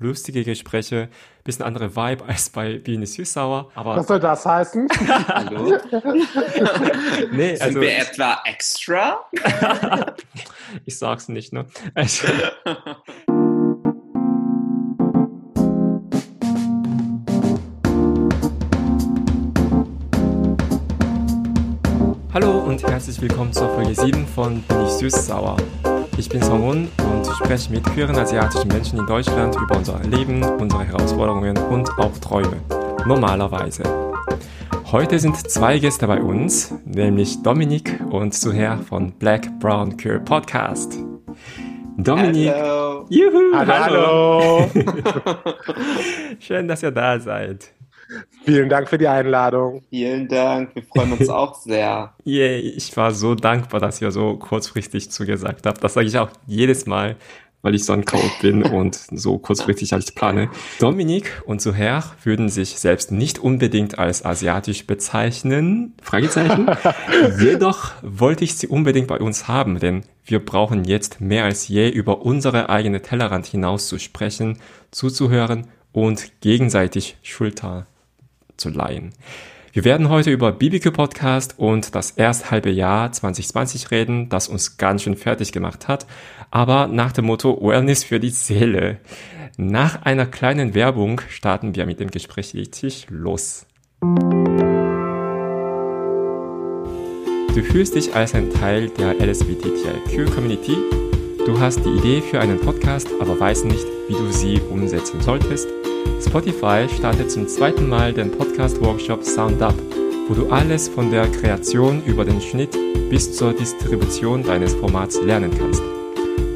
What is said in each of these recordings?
lustige Gespräche, bisschen andere Vibe als bei Biene Süßsauer. Aber Was soll das heißen? Hallo? nee, Sind also wir etwa extra? ich sag's nicht, ne? Also, Hallo und herzlich willkommen zur Folge 7 von Bin ich süß-sauer. Ich bin Songun und spreche mit queeren asiatischen Menschen in Deutschland über unser Leben, unsere Herausforderungen und auch Träume. Normalerweise. Heute sind zwei Gäste bei uns, nämlich Dominik und Suher von Black Brown Queer Podcast. Dominik, Hallo. juhu, Hallo, hallo. Schön, dass ihr da seid. Vielen Dank für die Einladung. Vielen Dank, wir freuen uns auch sehr. Yay, ich war so dankbar, dass ihr so kurzfristig zugesagt habt. Das sage ich auch jedes Mal, weil ich so ein Chaot bin und so kurzfristig als plane. Dominik und Suher würden sich selbst nicht unbedingt als asiatisch bezeichnen, Fragezeichen. Jedoch wollte ich sie unbedingt bei uns haben, denn wir brauchen jetzt mehr als je über unsere eigene Tellerrand hinaus zu sprechen, zuzuhören und gegenseitig Schulter zu leihen. Wir werden heute über BBQ Podcast und das erst halbe Jahr 2020 reden, das uns ganz schön fertig gemacht hat, aber nach dem Motto Wellness für die Seele. Nach einer kleinen Werbung starten wir mit dem Gespräch richtig los. Du fühlst dich als ein Teil der LSBTTIQ Community. Du hast die Idee für einen Podcast, aber weißt nicht, wie du sie umsetzen solltest. Spotify startet zum zweiten Mal den Podcast-Workshop Sound Up, wo du alles von der Kreation über den Schnitt bis zur Distribution deines Formats lernen kannst.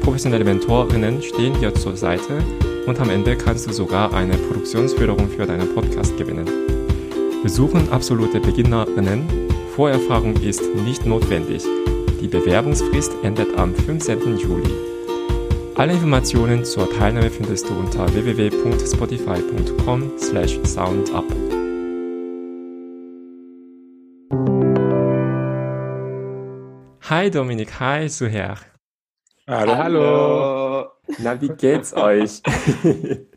Professionelle Mentorinnen stehen dir zur Seite und am Ende kannst du sogar eine Produktionsförderung für deinen Podcast gewinnen. Wir suchen absolute Beginnerinnen. Vorerfahrung ist nicht notwendig. Die Bewerbungsfrist endet am 15. Juli. Alle Informationen zur Teilnahme findest du unter www.spotify.com slash soundup. Hi Dominik, hi Suher. Hallo, hallo. Na, wie geht's euch?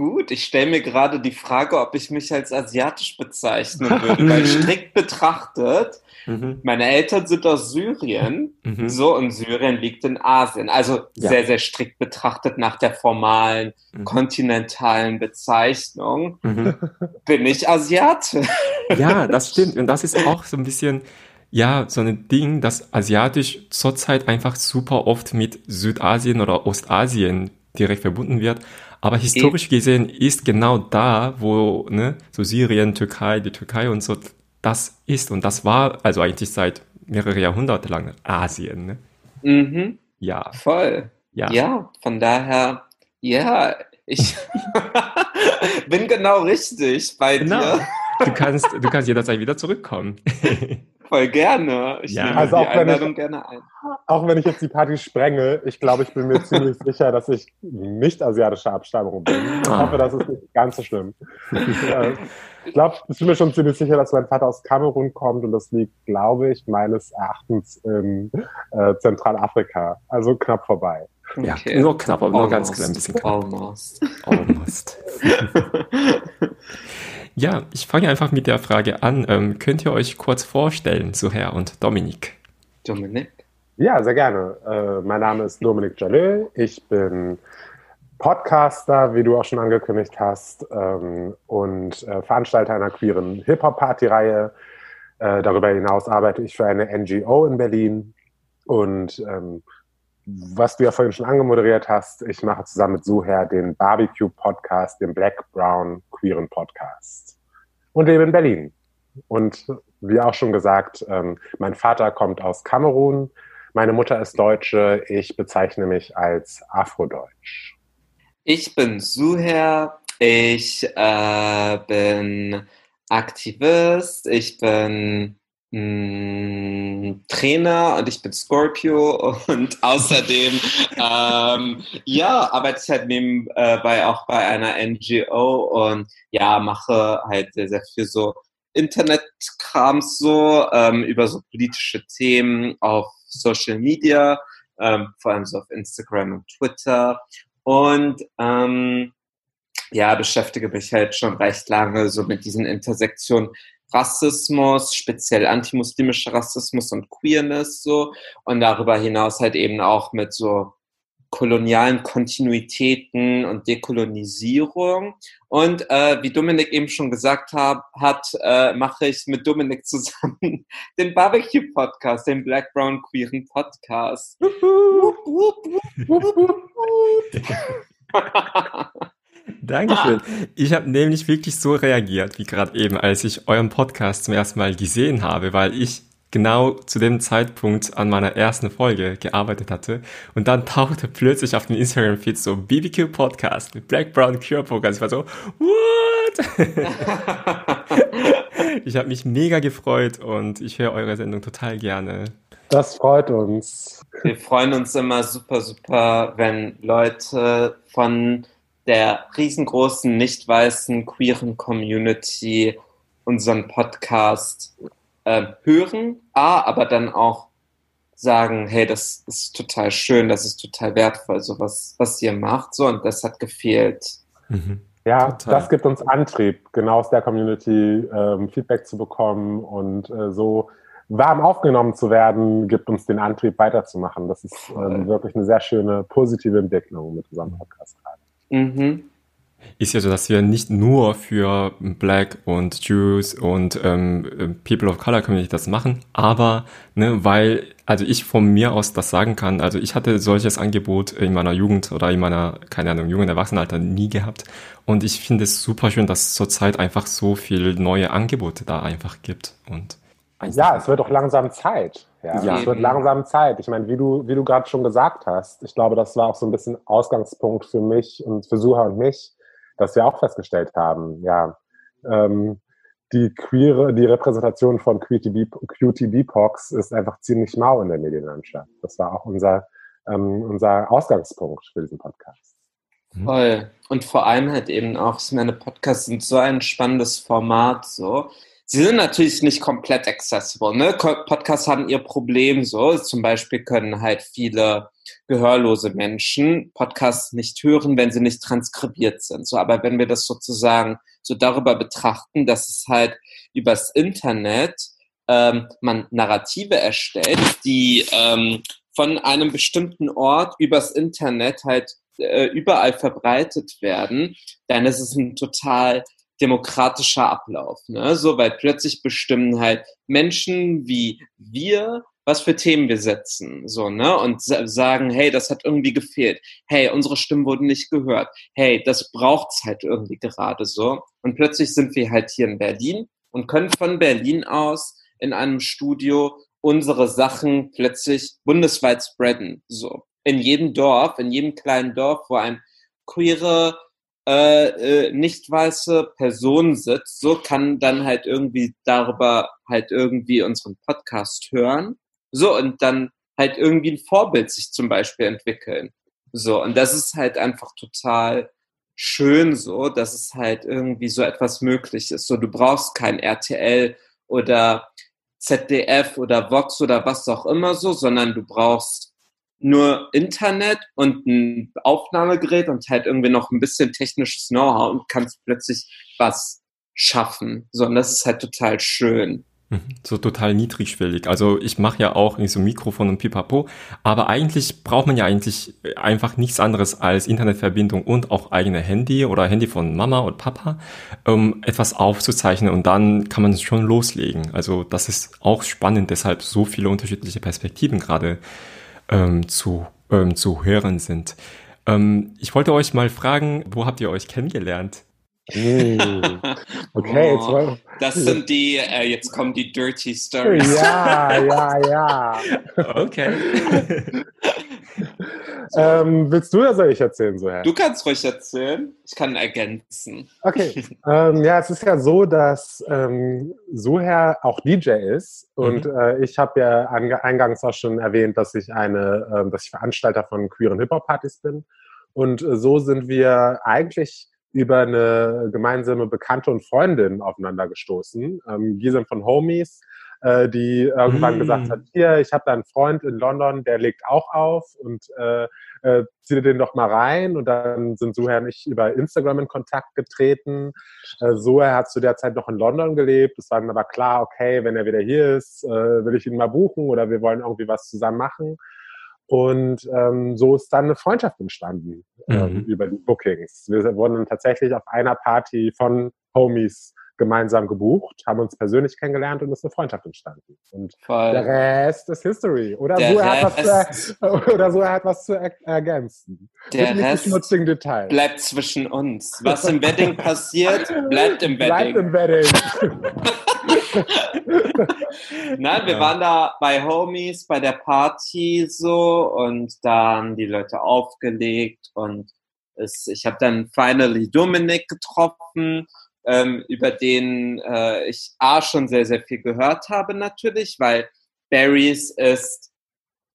Gut, ich stelle mir gerade die Frage, ob ich mich als asiatisch bezeichnen würde, weil strikt betrachtet, Mhm, meine Eltern sind aus Syrien, mhm, so und Syrien liegt in Asien. Also Ja. sehr, sehr strikt betrachtet nach der formalen Mhm. kontinentalen Bezeichnung mhm. bin ich Asiate. Ja, das stimmt. Und das ist auch so ein bisschen, ja, so ein Ding, das asiatisch zurzeit einfach super oft mit Südasien oder Ostasien direkt verbunden wird. Aber historisch gesehen ist genau da, wo, ne, so Syrien, Türkei, die Türkei und so, das ist. Und das war also eigentlich seit mehrere Jahrhunderte lang Asien, ne? Mhm, Ja, voll. ja. Ja, von daher, ja, ich bin genau richtig bei Genau. dir. Du kannst, du kannst jederzeit wieder zurückkommen. Voll gerne. Ich Ja. nehme Also die auch wenn ich- Einladung gerne ein. Auch wenn ich jetzt die Party sprenge, ich glaube, ich bin mir ziemlich sicher, dass ich nicht asiatischer Abstammung bin. Ich hoffe, das ist nicht ganz so schlimm. Äh, ich glaube, ich bin mir schon ziemlich sicher, dass mein Vater aus Kamerun kommt und das liegt, glaube ich, meines Erachtens in äh, Zentralafrika. Also knapp vorbei. Ja, Okay. nur knapp, aber nur ganz klein, ein bisschen knapp. Almost. Almost. Ja, ich fange einfach mit der Frage an. Ähm, könnt ihr euch kurz vorstellen, Suher und Dominik? Dominik? Ja, sehr gerne. Äh, mein Name ist Dominik Jalil. Ich bin Podcaster, wie du auch schon angekündigt hast, ähm, und äh, Veranstalter einer queeren Hip-Hop-Party-Reihe. Äh, darüber hinaus arbeite ich für eine NGO in Berlin. Und ähm, was du ja vorhin schon angemoderiert hast, ich mache zusammen mit Suher den Barbecue-Podcast, den Black Brown Queeren Podcast. Und lebe in Berlin. Und wie auch schon gesagt, ähm, mein Vater kommt aus Kamerun, meine Mutter ist Deutsche, ich bezeichne mich als Afrodeutsch. Ich bin Suher. Ich äh, bin Aktivist. Ich bin mh, Trainer und ich bin Scorpio und außerdem ähm, ja arbeite ich halt nebenbei auch bei einer NGO und ja mache halt sehr sehr viel so Internetkrams so ähm, über so politische Themen auf Social Media, ähm, vor allem so auf Instagram und Twitter Und ähm, ja, beschäftige mich halt schon recht lange so mit diesen Intersektionen Rassismus, speziell antimuslimischer Rassismus und Queerness so. Und darüber hinaus halt eben auch mit so kolonialen Kontinuitäten und Dekolonisierung. Und äh, wie Dominik eben schon gesagt hab, hat, äh, mache ich mit Dominik zusammen den Barbecue-Podcast, den Black Brown Queeren Podcast. Dankeschön. Ich habe nämlich wirklich so reagiert, wie gerade eben, als ich euren Podcast zum ersten Mal gesehen habe, weil ich genau zu dem Zeitpunkt an meiner ersten Folge gearbeitet hatte. Und dann tauchte plötzlich auf dem Instagram-Feed so BBQ Podcast mit Black Brown Cure Podcast. Ich war so, what? ich habe mich mega gefreut und ich höre eure Sendung total gerne. Das freut uns. Wir freuen uns immer super, super, wenn Leute von der riesengroßen, nicht weißen, queeren Community unseren Podcast äh, hören, A, aber dann auch sagen, hey, das ist total schön, das ist total wertvoll, so was, was ihr macht, so, und das hat gefehlt. Mhm. Ja, total. das gibt uns Antrieb, genau aus der Community ähm, Feedback zu bekommen und äh, so warm aufgenommen zu werden, gibt uns den Antrieb weiterzumachen. Das ist ähm, wirklich eine sehr schöne, positive Entwicklung mit unserem Podcast gerade. Mhm ist ja so, dass wir nicht nur für Black und Jews und ähm, People of Color Community das machen, aber ne, weil, also ich von mir aus das sagen kann, also ich hatte solches Angebot in meiner Jugend oder in meiner, keine Ahnung, jungen Erwachsenenalter nie gehabt und ich finde es super schön, dass es zurzeit einfach so viel neue Angebote da einfach gibt und ja, es wird auch langsam Zeit. Ja, ja. es wird langsam Zeit. Ich meine, wie du, wie du gerade schon gesagt hast, ich glaube, das war auch so ein bisschen Ausgangspunkt für mich und für Suha und mich, dass wir auch festgestellt haben, ja, ähm, die queere, die Repräsentation von QTB-Pox ist einfach ziemlich mau in der Medienlandschaft. Das war auch unser, ähm, unser Ausgangspunkt für diesen Podcast. Mhm. Voll. Und vor allem halt eben auch, ich meine, Podcasts sind so ein spannendes Format, so. Sie sind natürlich nicht komplett accessible, ne? Podcasts haben ihr Problem, so. Zum Beispiel können halt viele gehörlose Menschen Podcasts nicht hören, wenn sie nicht transkribiert sind. So, aber wenn wir das sozusagen so darüber betrachten, dass es halt übers Internet ähm, man Narrative erstellt, die ähm, von einem bestimmten Ort übers Internet halt äh, überall verbreitet werden, dann ist es ein total demokratischer Ablauf, ne? So, weil plötzlich bestimmen halt Menschen wie wir was für Themen wir setzen, so, ne? Und sagen, hey, das hat irgendwie gefehlt. Hey, unsere Stimmen wurden nicht gehört. Hey, das braucht's halt irgendwie gerade so. Und plötzlich sind wir halt hier in Berlin und können von Berlin aus in einem Studio unsere Sachen plötzlich bundesweit spreaden, so. In jedem Dorf, in jedem kleinen Dorf, wo ein queere, äh, äh, nicht weiße Person sitzt, so kann dann halt irgendwie darüber halt irgendwie unseren Podcast hören so, und dann halt irgendwie ein Vorbild sich zum Beispiel entwickeln. So, und das ist halt einfach total schön so, dass es halt irgendwie so etwas möglich ist. So, du brauchst kein RTL oder ZDF oder Vox oder was auch immer so, sondern du brauchst nur Internet und ein Aufnahmegerät und halt irgendwie noch ein bisschen technisches Know-how und kannst plötzlich was schaffen. So, und das ist halt total schön. Mhm. So total niedrigschwellig. Also ich mache ja auch nicht so Mikrofon und Pipapo, aber eigentlich braucht man ja eigentlich einfach nichts anderes als Internetverbindung und auch eigene Handy oder Handy von Mama und Papa, um etwas aufzuzeichnen und dann kann man schon loslegen. Also das ist auch spannend, deshalb so viele unterschiedliche Perspektiven gerade ähm, zu, ähm, zu hören sind. Ähm, ich wollte euch mal fragen, wo habt ihr euch kennengelernt? Mm. Okay, oh, jetzt Das sind die, äh, jetzt kommen die Dirty Stories. Ja, ja, ja. Okay. ähm, willst du oder soll ich erzählen, so Herr? Du kannst ruhig erzählen. Ich kann ergänzen. Okay. ähm, ja, es ist ja so, dass ähm, Suher auch DJ ist. Und mhm. äh, ich habe ja eingangs auch schon erwähnt, dass ich eine, äh, dass ich Veranstalter von queeren Hip-Hop-Partys bin. Und äh, so sind wir eigentlich über eine gemeinsame Bekannte und Freundin aufeinander gestoßen. Ähm, wir sind von Homies, äh, die irgendwann mm. gesagt hat, hier, ich habe da einen Freund in London, der legt auch auf und äh, äh, zieh dir den doch mal rein. Und dann sind Suher und ich über Instagram in Kontakt getreten. Äh, Suher hat zu der Zeit noch in London gelebt. Es war dann aber klar, okay, wenn er wieder hier ist, äh, will ich ihn mal buchen oder wir wollen irgendwie was zusammen machen. Und ähm, so ist dann eine Freundschaft entstanden ähm, mhm. über die Bookings. Wir wurden dann tatsächlich auf einer Party von Homies gemeinsam gebucht, haben uns persönlich kennengelernt und ist eine Freundschaft entstanden. Und Voll. der Rest ist History. Oder der so, er hat was zu, oder so er hat was zu er ergänzen. Der Mit Rest Detail. bleibt zwischen uns. Was im Wedding passiert, bleibt im Wedding. Bleibt im Wedding. Nein, wir waren da bei Homies bei der Party so und dann die Leute aufgelegt und es, ich habe dann finally Dominik getroffen ähm, über den äh, ich A schon sehr, sehr viel gehört habe natürlich, weil Barry's ist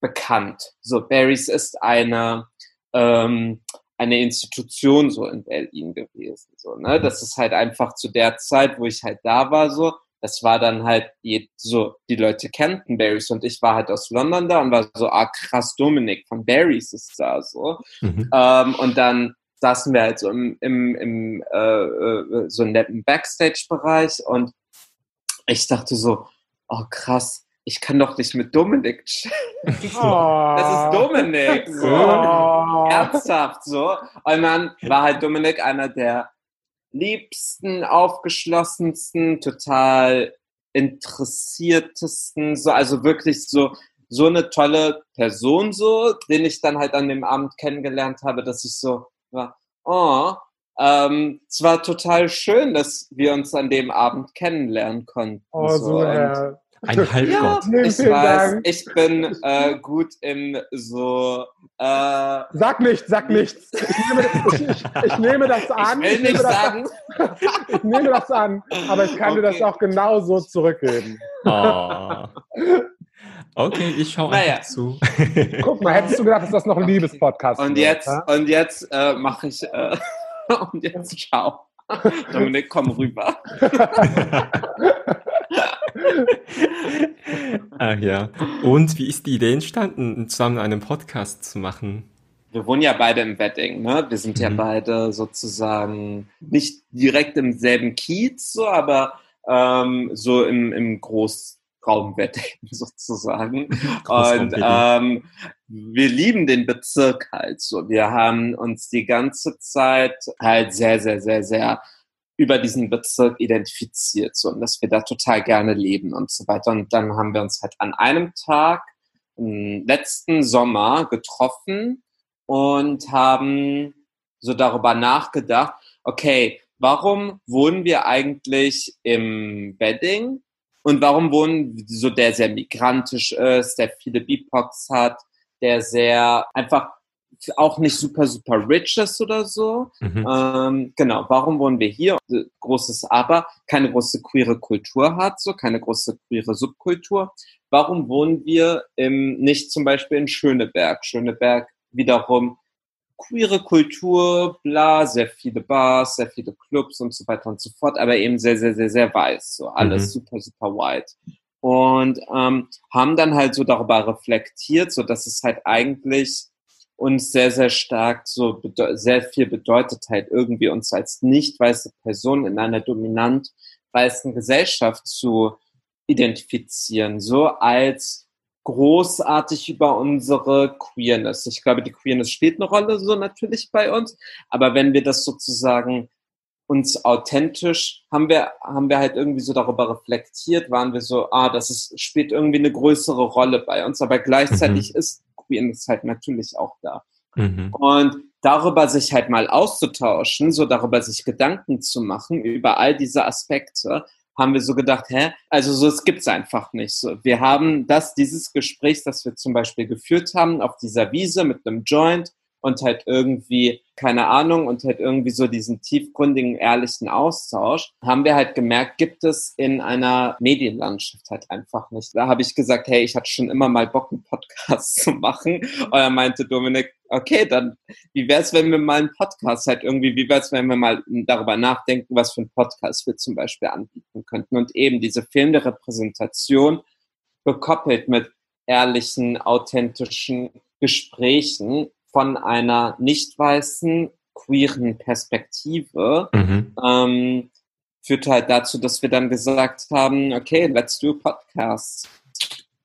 bekannt. So, Barry's ist eine, ähm, eine Institution so in Berlin gewesen. So, ne? Das ist halt einfach zu der Zeit, wo ich halt da war, so, das war dann halt die, so, die Leute kannten Barry's und ich war halt aus London da und war so, ah krass, Dominik von Barry's ist da so. Mhm. Ähm, und dann saßen wir halt so im, im, im äh, äh, so netten Backstage-Bereich und ich dachte so, oh krass, ich kann doch nicht mit Dominik oh. Das ist Dominik. So. Oh. Ernsthaft so. Und dann war halt Dominik einer der liebsten, aufgeschlossensten, total interessiertesten, so, also wirklich so, so eine tolle Person, so, den ich dann halt an dem Abend kennengelernt habe, dass ich so, war, oh, ähm, es war total schön, dass wir uns an dem Abend kennenlernen konnten. Oh, so, so ja. Ein Halbgott. Ja, ich weiß, Dank. ich bin äh, gut im so. Äh, sag nichts, sag nichts. Ich nehme, ich, ich nehme das an. Ich will nicht sagen. Das, ich nehme das an, aber ich kann okay. dir das auch genau so zurückgeben. Oh. Okay, ich schaue naja. einfach zu. Guck mal, hättest du gedacht, dass das noch ein Liebespodcast Und jetzt, ja? und jetzt äh, mache ich, äh, und jetzt schau. Dominik, komm rüber. Ach ja. Und wie ist die Idee entstanden, zusammen einen Podcast zu machen? Wir wohnen ja beide im Wedding, ne? Wir sind mhm. ja beide sozusagen nicht direkt im selben Kiez, so, aber ähm, so im, im Groß Raumwedding sozusagen. Und ähm, wir lieben den Bezirk halt so. Wir haben uns die ganze Zeit halt sehr, sehr, sehr, sehr über diesen Bezirk identifiziert so, und dass wir da total gerne leben und so weiter. Und dann haben wir uns halt an einem Tag letzten Sommer getroffen und haben so darüber nachgedacht, okay, warum wohnen wir eigentlich im Wedding und warum wohnen so der sehr migrantisch ist, der viele BIPOX hat, der sehr einfach auch nicht super, super rich ist oder so. Mhm. Ähm, genau, warum wohnen wir hier? Großes Aber, keine große queere Kultur hat, so keine große queere Subkultur. Warum wohnen wir im, nicht zum Beispiel in Schöneberg? Schöneberg wiederum queere Kultur, bla, sehr viele Bars, sehr viele Clubs und so weiter und so fort, aber eben sehr, sehr, sehr, sehr weiß, so alles mhm. super, super white. Und ähm, haben dann halt so darüber reflektiert, so dass es halt eigentlich uns sehr, sehr stark so sehr viel bedeutet halt irgendwie uns als nicht weiße Person in einer dominant weißen Gesellschaft zu identifizieren, so als großartig über unsere Queerness. Ich glaube, die Queerness spielt eine Rolle so natürlich bei uns, aber wenn wir das sozusagen uns authentisch haben wir haben wir halt irgendwie so darüber reflektiert, waren wir so, ah, das ist spielt irgendwie eine größere Rolle bei uns, aber gleichzeitig mhm. ist Queerness halt natürlich auch da. Mhm. Und darüber sich halt mal auszutauschen, so darüber sich Gedanken zu machen über all diese Aspekte, haben wir so gedacht, hä? Also so, es gibt's einfach nicht. So, wir haben das, dieses Gespräch, das wir zum Beispiel geführt haben auf dieser Wiese mit einem Joint und halt irgendwie, keine Ahnung, und halt irgendwie so diesen tiefgründigen, ehrlichen Austausch, haben wir halt gemerkt, gibt es in einer Medienlandschaft halt einfach nicht. Da habe ich gesagt, hey, ich hatte schon immer mal Bock, einen Podcast zu machen. Und er meinte Dominik, okay, dann wie wäre es, wenn wir mal einen Podcast halt irgendwie, wie wäre es, wenn wir mal darüber nachdenken, was für einen Podcast wir zum Beispiel anbieten könnten. Und eben diese fehlende Repräsentation gekoppelt mit ehrlichen, authentischen Gesprächen von einer nicht weißen, queeren Perspektive mhm. ähm, führt halt dazu, dass wir dann gesagt haben, okay, let's do Podcasts.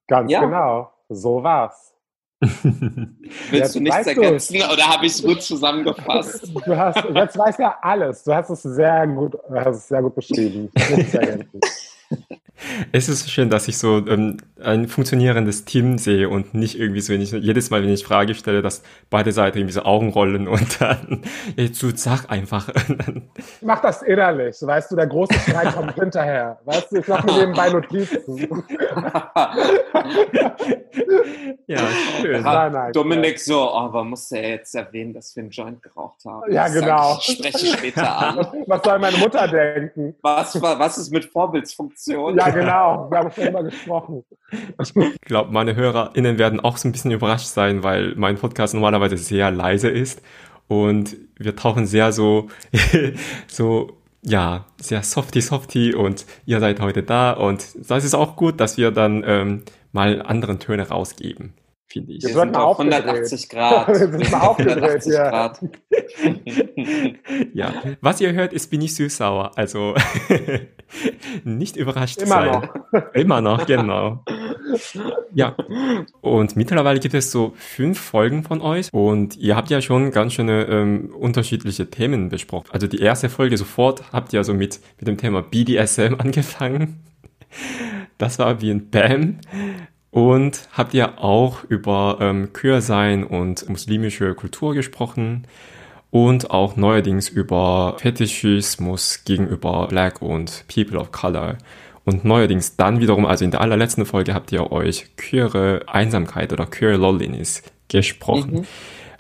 Ganz ja. genau, so war's. Willst jetzt du nichts ergänzen du's. oder habe ich es gut zusammengefasst? Du hast, jetzt weißt du ja alles. Du hast es sehr gut, hast es sehr gut beschrieben. Es ist schön, dass ich so ähm, ein funktionierendes Team sehe und nicht irgendwie so, wenn ich jedes Mal, wenn ich Frage stelle, dass beide Seiten irgendwie so Augen rollen und dann, jetzt du sag einfach. Mach das innerlich, weißt du, der große Streit kommt hinterher. Weißt du, ich mach mir nebenbei Notizen. ja, schön. Nein, nein, Dominik ja. so, oh, aber muss er jetzt erwähnen, dass wir einen Joint geraucht haben? Ja, genau. Ich spreche später an. Was soll meine Mutter denken? Was, was ist mit Vorbildsfunktion? Ja, genau. Wir haben schon immer gesprochen. Ich glaube, meine HörerInnen werden auch so ein bisschen überrascht sein, weil mein Podcast normalerweise sehr leise ist und wir tauchen sehr so, so, ja, sehr softy softy und ihr seid heute da und das ist auch gut, dass wir dann ähm, mal anderen Töne rausgeben finde ich. Wir, wir sind auf 180 Grad. wir sind mal aufgedreht, ja. Grad. ja. Was ihr hört, ist bin ich süß-sauer. Also nicht überrascht Immer sein. noch. Immer noch, genau. ja. Und mittlerweile gibt es so fünf Folgen von euch und ihr habt ja schon ganz schöne ähm, unterschiedliche Themen besprochen. Also die erste Folge sofort habt ihr so mit, mit dem Thema BDSM angefangen. Das war wie ein Bam. Und habt ihr auch über ähm, Queersein und muslimische Kultur gesprochen und auch neuerdings über Fetischismus gegenüber Black und People of Color. Und neuerdings dann wiederum, also in der allerletzten Folge habt ihr euch queere Einsamkeit oder queer Loneliness gesprochen. Mhm.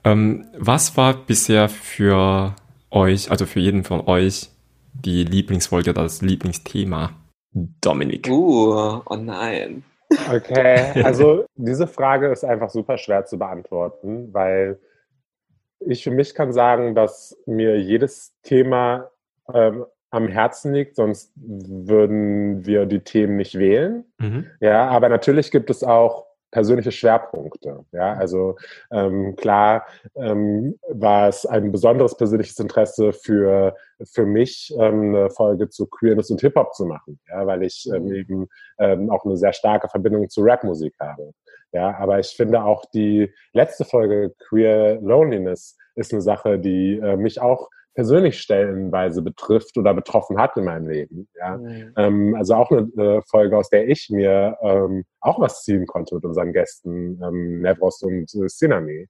Ähm, was war bisher für euch, also für jeden von euch, die Lieblingsfolge, das Lieblingsthema? Dominik. Uh, oh nein. Okay, also diese Frage ist einfach super schwer zu beantworten, weil ich für mich kann sagen, dass mir jedes Thema ähm, am Herzen liegt, sonst würden wir die Themen nicht wählen. Mhm. Ja, aber natürlich gibt es auch persönliche Schwerpunkte. Ja, also ähm, klar ähm, war es ein besonderes persönliches Interesse für für mich ähm, eine Folge zu Queerness und Hip Hop zu machen, ja, weil ich ähm, mhm. eben ähm, auch eine sehr starke Verbindung zu Rapmusik habe. Ja, aber ich finde auch die letzte Folge Queer Loneliness ist eine Sache, die äh, mich auch persönlich stellenweise betrifft oder betroffen hat in meinem Leben. Ja? Mhm. Ähm, also auch eine, eine, Folge, aus der ich mir ähm, auch was ziehen konnte mit unseren Gästen, ähm, Nevros und äh, Sinami.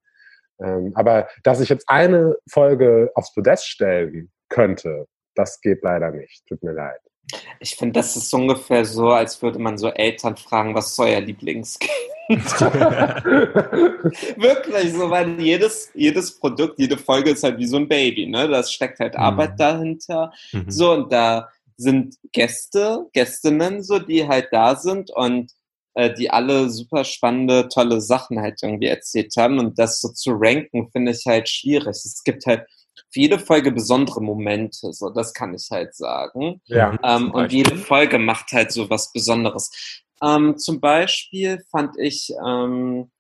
Ähm, aber dass ich jetzt eine Folge aufs Podest stellen könnte, das geht leider nicht. Tut mir leid. Ich finde, das ist ungefähr so, als würde man so Eltern fragen, was ist euer Lieblingskind? Wirklich so, weil jedes, jedes Produkt, jede Folge ist halt wie so ein Baby, ne? Das steckt halt mhm. Arbeit dahinter. Mhm. So, und da sind Gäste, Gästinnen, so, die halt da sind und äh, die alle super spannende, tolle Sachen halt irgendwie erzählt haben. Und das so zu ranken, finde ich halt schwierig. Es gibt halt für jede Folge besondere Momente, so das kann ich halt sagen. Ja, ähm, und jede Folge macht halt so was Besonderes. Ähm, zum Beispiel fand ich, ähm,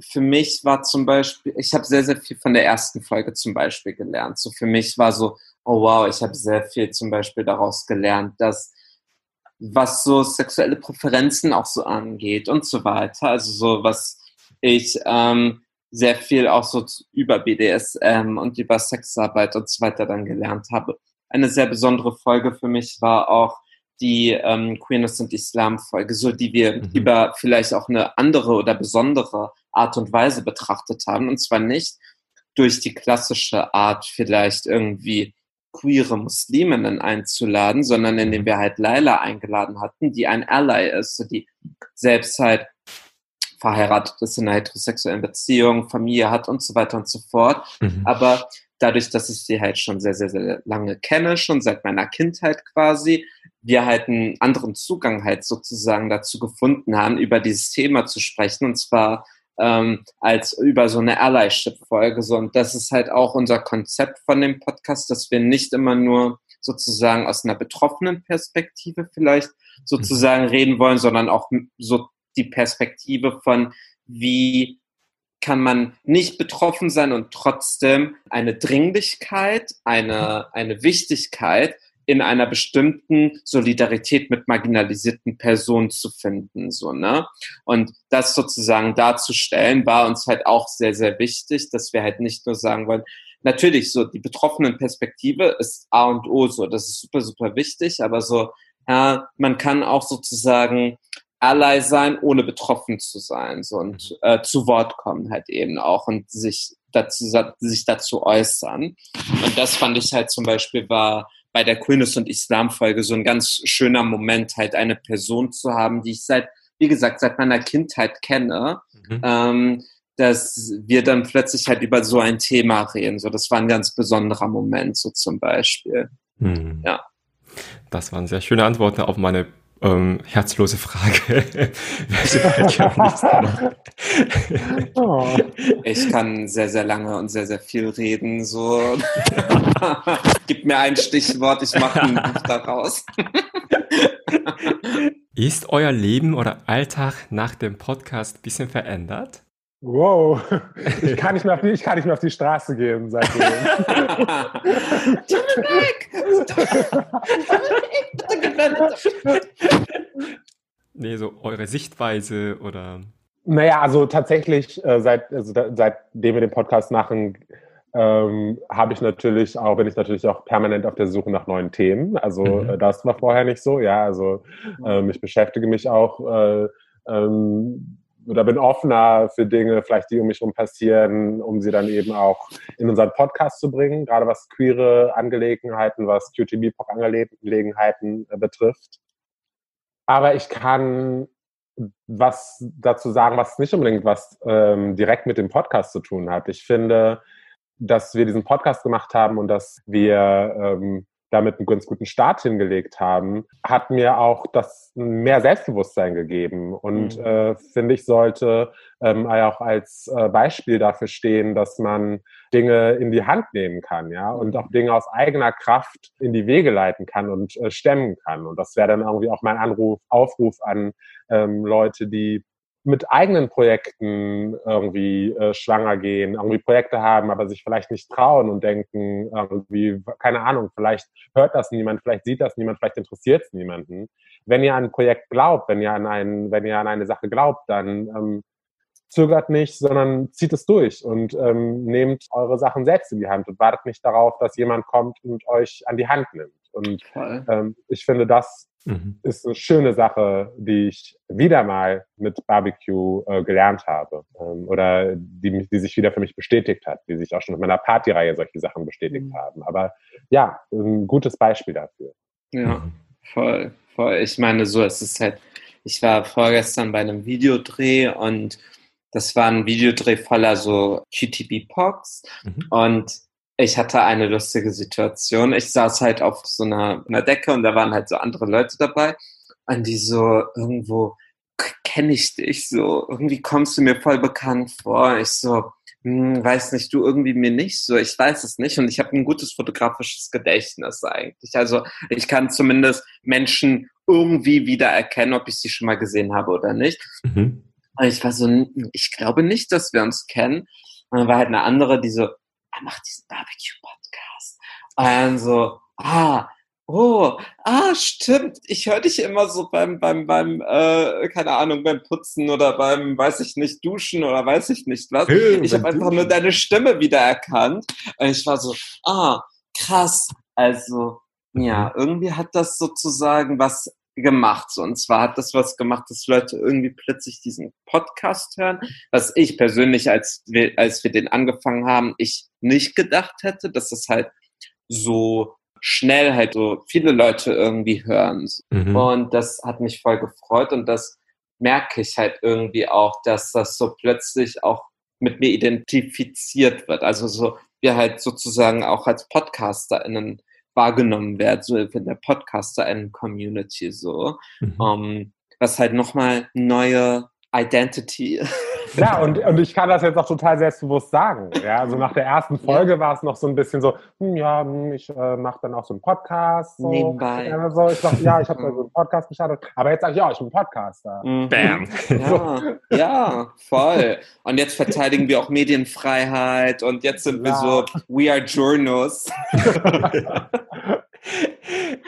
für mich war zum Beispiel, ich habe sehr, sehr viel von der ersten Folge zum Beispiel gelernt. So für mich war so, oh wow, ich habe sehr viel zum Beispiel daraus gelernt, dass was so sexuelle Präferenzen auch so angeht und so weiter. Also so was ich ähm, sehr viel auch so über BDSM und über Sexarbeit und so weiter dann gelernt habe. Eine sehr besondere Folge für mich war auch die ähm, Queerness und Islam-Folge, so die wir mhm. über vielleicht auch eine andere oder besondere Art und Weise betrachtet haben. Und zwar nicht durch die klassische Art, vielleicht irgendwie queere Musliminnen einzuladen, sondern indem wir halt Laila eingeladen hatten, die ein Ally ist, die selbst halt verheiratet ist in einer heterosexuellen Beziehung, Familie hat und so weiter und so fort. Mhm. Aber dadurch, dass ich sie halt schon sehr, sehr, sehr lange kenne, schon seit meiner Kindheit quasi, wir halt einen anderen Zugang halt sozusagen dazu gefunden haben, über dieses Thema zu sprechen. Und zwar ähm, als über so eine Allyship-Folge. So, und das ist halt auch unser Konzept von dem Podcast, dass wir nicht immer nur sozusagen aus einer betroffenen Perspektive vielleicht sozusagen mhm. reden wollen, sondern auch so die Perspektive von, wie kann man nicht betroffen sein und trotzdem eine Dringlichkeit, eine, eine Wichtigkeit in einer bestimmten Solidarität mit marginalisierten Personen zu finden, so, ne? Und das sozusagen darzustellen, war uns halt auch sehr, sehr wichtig, dass wir halt nicht nur sagen wollen, natürlich so, die betroffenen Perspektive ist A und O, so, das ist super, super wichtig, aber so, ja, man kann auch sozusagen Ally sein, ohne betroffen zu sein, so, und äh, zu Wort kommen halt eben auch und sich dazu, sich dazu äußern. Und das fand ich halt zum Beispiel war bei der Queerness und Islam-Folge so ein ganz schöner Moment, halt eine Person zu haben, die ich seit, wie gesagt, seit meiner Kindheit kenne, mhm. ähm, dass wir dann plötzlich halt über so ein Thema reden. So, das war ein ganz besonderer Moment, so zum Beispiel. Mhm. Ja. Das waren sehr schöne Antworten auf meine ähm, herzlose Frage. oh. Ich kann sehr, sehr lange und sehr, sehr viel reden. So. Gib mir ein Stichwort, ich mache ein Buch daraus. Ist euer Leben oder Alltag nach dem Podcast ein bisschen verändert? Wow, ich kann nicht mehr auf die, ich kann nicht mehr auf die Straße gehen seitdem. Dominik! nee, so eure Sichtweise oder. Naja, also tatsächlich, äh, seit, also da, seitdem wir den Podcast machen, ähm, habe ich natürlich auch, bin ich natürlich auch permanent auf der Suche nach neuen Themen. Also mhm. äh, das war vorher nicht so, ja. Also ähm, ich beschäftige mich auch äh, ähm, oder bin offener für Dinge, vielleicht die um mich herum passieren, um sie dann eben auch in unseren Podcast zu bringen, gerade was queere Angelegenheiten, was QTB-Pop-Angelegenheiten äh, betrifft. Aber ich kann was dazu sagen, was nicht unbedingt was ähm, direkt mit dem Podcast zu tun hat. Ich finde, dass wir diesen Podcast gemacht haben und dass wir ähm, damit einen ganz guten Start hingelegt haben, hat mir auch das mehr Selbstbewusstsein gegeben und mhm. äh, finde ich sollte ähm, auch als äh, Beispiel dafür stehen, dass man Dinge in die Hand nehmen kann, ja, und auch Dinge aus eigener Kraft in die Wege leiten kann und äh, stemmen kann. Und das wäre dann irgendwie auch mein Anruf, Aufruf an ähm, Leute, die mit eigenen Projekten irgendwie äh, schwanger gehen, irgendwie Projekte haben, aber sich vielleicht nicht trauen und denken, irgendwie, keine Ahnung, vielleicht hört das niemand, vielleicht sieht das niemand, vielleicht interessiert es niemanden. Wenn ihr an ein Projekt glaubt, wenn ihr an ein, wenn ihr an eine Sache glaubt, dann ähm, zögert nicht, sondern zieht es durch und ähm, nehmt eure Sachen selbst in die Hand und wartet nicht darauf, dass jemand kommt und euch an die Hand nimmt. Und ähm, ich finde, das mhm. ist eine schöne Sache, die ich wieder mal mit Barbecue äh, gelernt habe ähm, oder die, die sich wieder für mich bestätigt hat, die sich auch schon in meiner Partyreihe solche Sachen bestätigt mhm. haben. Aber ja, ein gutes Beispiel dafür. Ja, voll, voll. Ich meine, so es ist halt, ich war vorgestern bei einem Videodreh und das war ein Videodreh voller so GTB-Pox mhm. und ich hatte eine lustige Situation. Ich saß halt auf so einer, einer Decke und da waren halt so andere Leute dabei. Und die so irgendwo kenne ich dich so. Irgendwie kommst du mir voll bekannt vor. Ich so, hm, weiß nicht, du irgendwie mir nicht so. Ich weiß es nicht. Und ich habe ein gutes fotografisches Gedächtnis eigentlich. Also ich kann zumindest Menschen irgendwie wiedererkennen, ob ich sie schon mal gesehen habe oder nicht. Mhm. Und ich war so, ich glaube nicht, dass wir uns kennen. Und dann war halt eine andere, die so, er macht diesen Barbecue-Podcast. Und dann so, ah, oh, ah, stimmt. Ich höre dich immer so beim, beim, beim, äh, keine Ahnung, beim Putzen oder beim, weiß ich nicht, Duschen oder weiß ich nicht was. Hey, ich habe einfach nur deine Stimme wiedererkannt. Und ich war so, ah, krass. Also, ja, irgendwie hat das sozusagen was gemacht. So, und zwar hat das was gemacht, dass Leute irgendwie plötzlich diesen Podcast hören, was ich persönlich, als wir, als wir den angefangen haben, ich nicht gedacht hätte, dass das halt so schnell halt so viele Leute irgendwie hören. Mhm. Und das hat mich voll gefreut und das merke ich halt irgendwie auch, dass das so plötzlich auch mit mir identifiziert wird. Also so, wir halt sozusagen auch als PodcasterInnen wahrgenommen werden, so in der PodcasterInnen-Community so. Mhm. Um, ähm, was halt nochmal neue Identity Ja, und, und ich kann das jetzt auch total selbstbewusst sagen. Ja, also nach der ersten Folge ja. war es noch so ein bisschen so, hm, ja, hm, ich äh, mache dann auch so einen Podcast. So. Nebenbei. Ja, so. Ich dachte, ja, ich habe so einen Podcast gestartet. Aber jetzt sage ich, ja, ich bin Podcaster. Mhm. Bam. Ja, ja, voll. Und jetzt verteidigen wir auch Medienfreiheit und jetzt sind wir so, we are journals.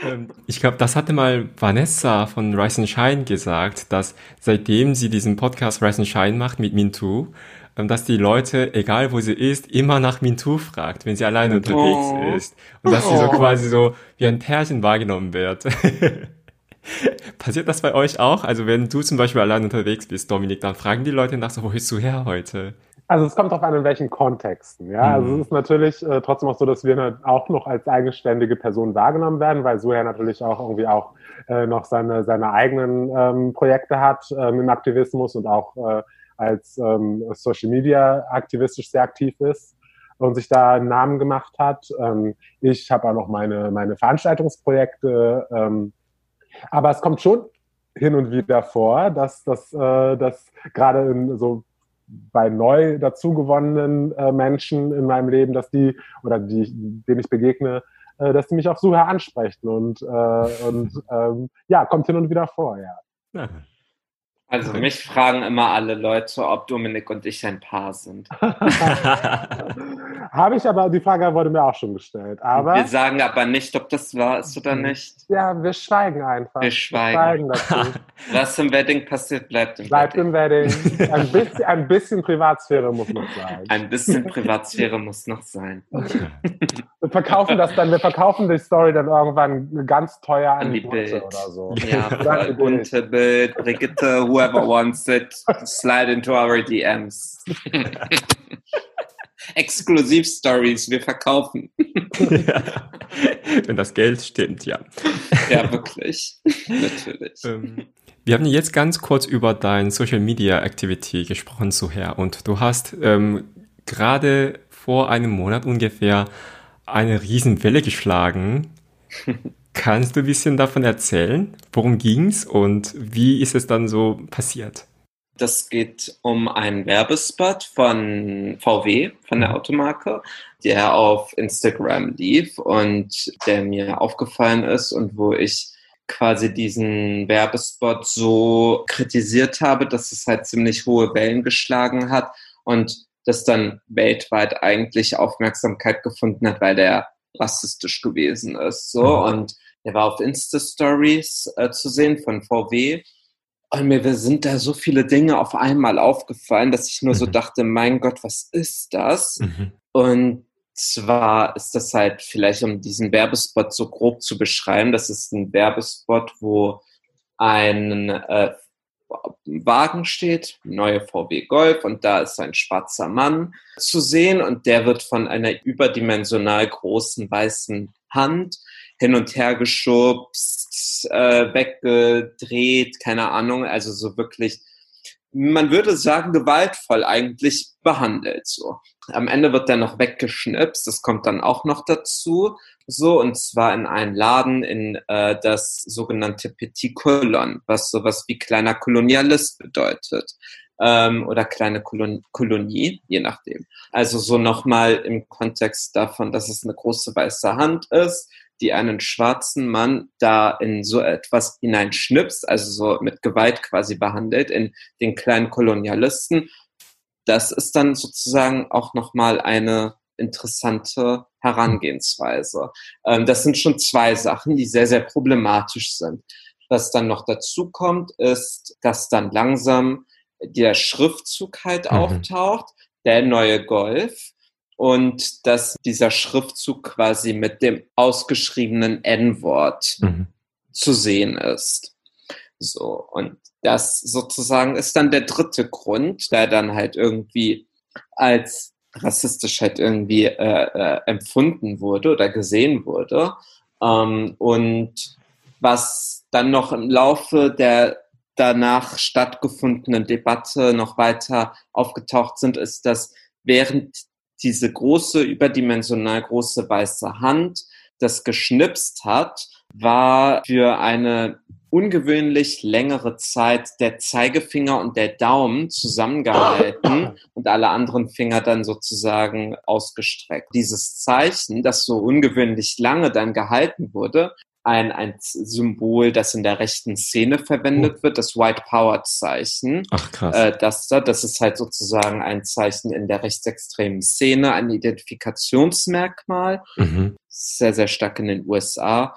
Ähm, ich glaube, das hatte mal Vanessa von Rise and Shine gesagt, dass seitdem sie diesen Podcast Rise and Shine macht mit Mintu, ähm, dass die Leute, egal wo sie ist, immer nach Mintu fragt, wenn sie alleine unterwegs oh. ist. Und dass sie so oh. quasi so wie ein Pärchen wahrgenommen wird. Passiert das bei euch auch? Also wenn du zum Beispiel allein unterwegs bist, Dominik, dann fragen die Leute nach so, wo bist du her heute? Also es kommt darauf an, in welchen Kontexten. Ja, also mhm. es ist natürlich äh, trotzdem auch so, dass wir auch noch als eigenständige Person wahrgenommen werden, weil Suher natürlich auch irgendwie auch äh, noch seine seine eigenen ähm, Projekte hat ähm, im Aktivismus und auch äh, als ähm, Social Media aktivistisch sehr aktiv ist und sich da einen Namen gemacht hat. Ähm, ich habe auch noch meine meine Veranstaltungsprojekte, ähm, aber es kommt schon hin und wieder vor, dass das äh, dass gerade in so bei neu dazugewonnenen äh, Menschen in meinem Leben, dass die oder die, denen ich begegne, äh, dass die mich auf Suche ansprechen und, äh, und ähm, ja, kommt hin und wieder vor, ja. ja. Also mich fragen immer alle Leute, ob Dominik und ich ein Paar sind. Habe ich aber, die Frage wurde mir auch schon gestellt. Aber wir sagen aber nicht, ob das wahr ist oder nicht. Ja, wir schweigen einfach. Wir schweigen. Wir schweigen Was im Wedding passiert, bleibt im bleibt Wedding. Bleibt im Wedding. Ein bisschen, ein bisschen Privatsphäre muss noch sein. Ein bisschen Privatsphäre muss noch sein. Wir verkaufen das dann, wir verkaufen die Story dann irgendwann ganz teuer an, an die, die Bild oder so. Ja, bunte Bild, Brigitte, whoever wants it, slide into our DMs. Exklusiv-Stories, wir verkaufen. Ja. Wenn das Geld stimmt, ja. Ja, wirklich. Natürlich. Ähm, wir haben jetzt ganz kurz über dein Social Media Activity gesprochen, Suher. Und du hast ähm, gerade vor einem Monat ungefähr eine Riesenwelle geschlagen. Kannst du ein bisschen davon erzählen? Worum ging's und wie ist es dann so passiert? Das geht um einen Werbespot von VW, von der mhm. Automarke, der auf Instagram lief und der mir aufgefallen ist und wo ich quasi diesen Werbespot so kritisiert habe, dass es halt ziemlich hohe Wellen geschlagen hat und das dann weltweit eigentlich Aufmerksamkeit gefunden hat, weil der rassistisch gewesen ist. So mhm. und der war auf Insta-Stories äh, zu sehen von VW und mir sind da so viele Dinge auf einmal aufgefallen, dass ich nur mhm. so dachte, mein Gott, was ist das? Mhm. Und zwar ist das halt vielleicht, um diesen Werbespot so grob zu beschreiben, das ist ein Werbespot, wo ein äh, Wagen steht, neue VW Golf, und da ist ein schwarzer Mann zu sehen und der wird von einer überdimensional großen weißen Hand hin und her geschubst, äh, weggedreht, keine Ahnung, also so wirklich, man würde sagen, gewaltvoll eigentlich behandelt. So. Am Ende wird er noch weggeschnipst, das kommt dann auch noch dazu. So, und zwar in einen Laden in äh, das sogenannte Petit Colon, was sowas wie kleiner Kolonialist bedeutet. Ähm, oder kleine Kolon Kolonie, je nachdem. Also so nochmal im Kontext davon, dass es eine große weiße Hand ist, die einen schwarzen Mann da in so etwas hineinschnipst, also so mit Gewalt quasi behandelt, in den kleinen Kolonialisten. Das ist dann sozusagen auch nochmal eine interessante Herangehensweise. Ähm, das sind schon zwei Sachen, die sehr, sehr problematisch sind. Was dann noch dazu kommt, ist, dass dann langsam der Schriftzug halt mhm. auftaucht, der neue Golf, und dass dieser Schriftzug quasi mit dem ausgeschriebenen N-Wort mhm. zu sehen ist. So, und das sozusagen ist dann der dritte Grund, der dann halt irgendwie als rassistisch halt irgendwie äh, äh, empfunden wurde oder gesehen wurde. Ähm, und was dann noch im Laufe der danach stattgefundenen Debatte noch weiter aufgetaucht sind, ist, dass während diese große, überdimensional große weiße Hand das geschnipst hat, war für eine ungewöhnlich längere Zeit der Zeigefinger und der Daumen zusammengehalten und alle anderen Finger dann sozusagen ausgestreckt. Dieses Zeichen, das so ungewöhnlich lange dann gehalten wurde, ein, ein Symbol, das in der rechten Szene verwendet oh. wird, das White Power Zeichen. Ach krass. Äh, das, das ist halt sozusagen ein Zeichen in der rechtsextremen Szene, ein Identifikationsmerkmal. Mhm. Sehr, sehr stark in den USA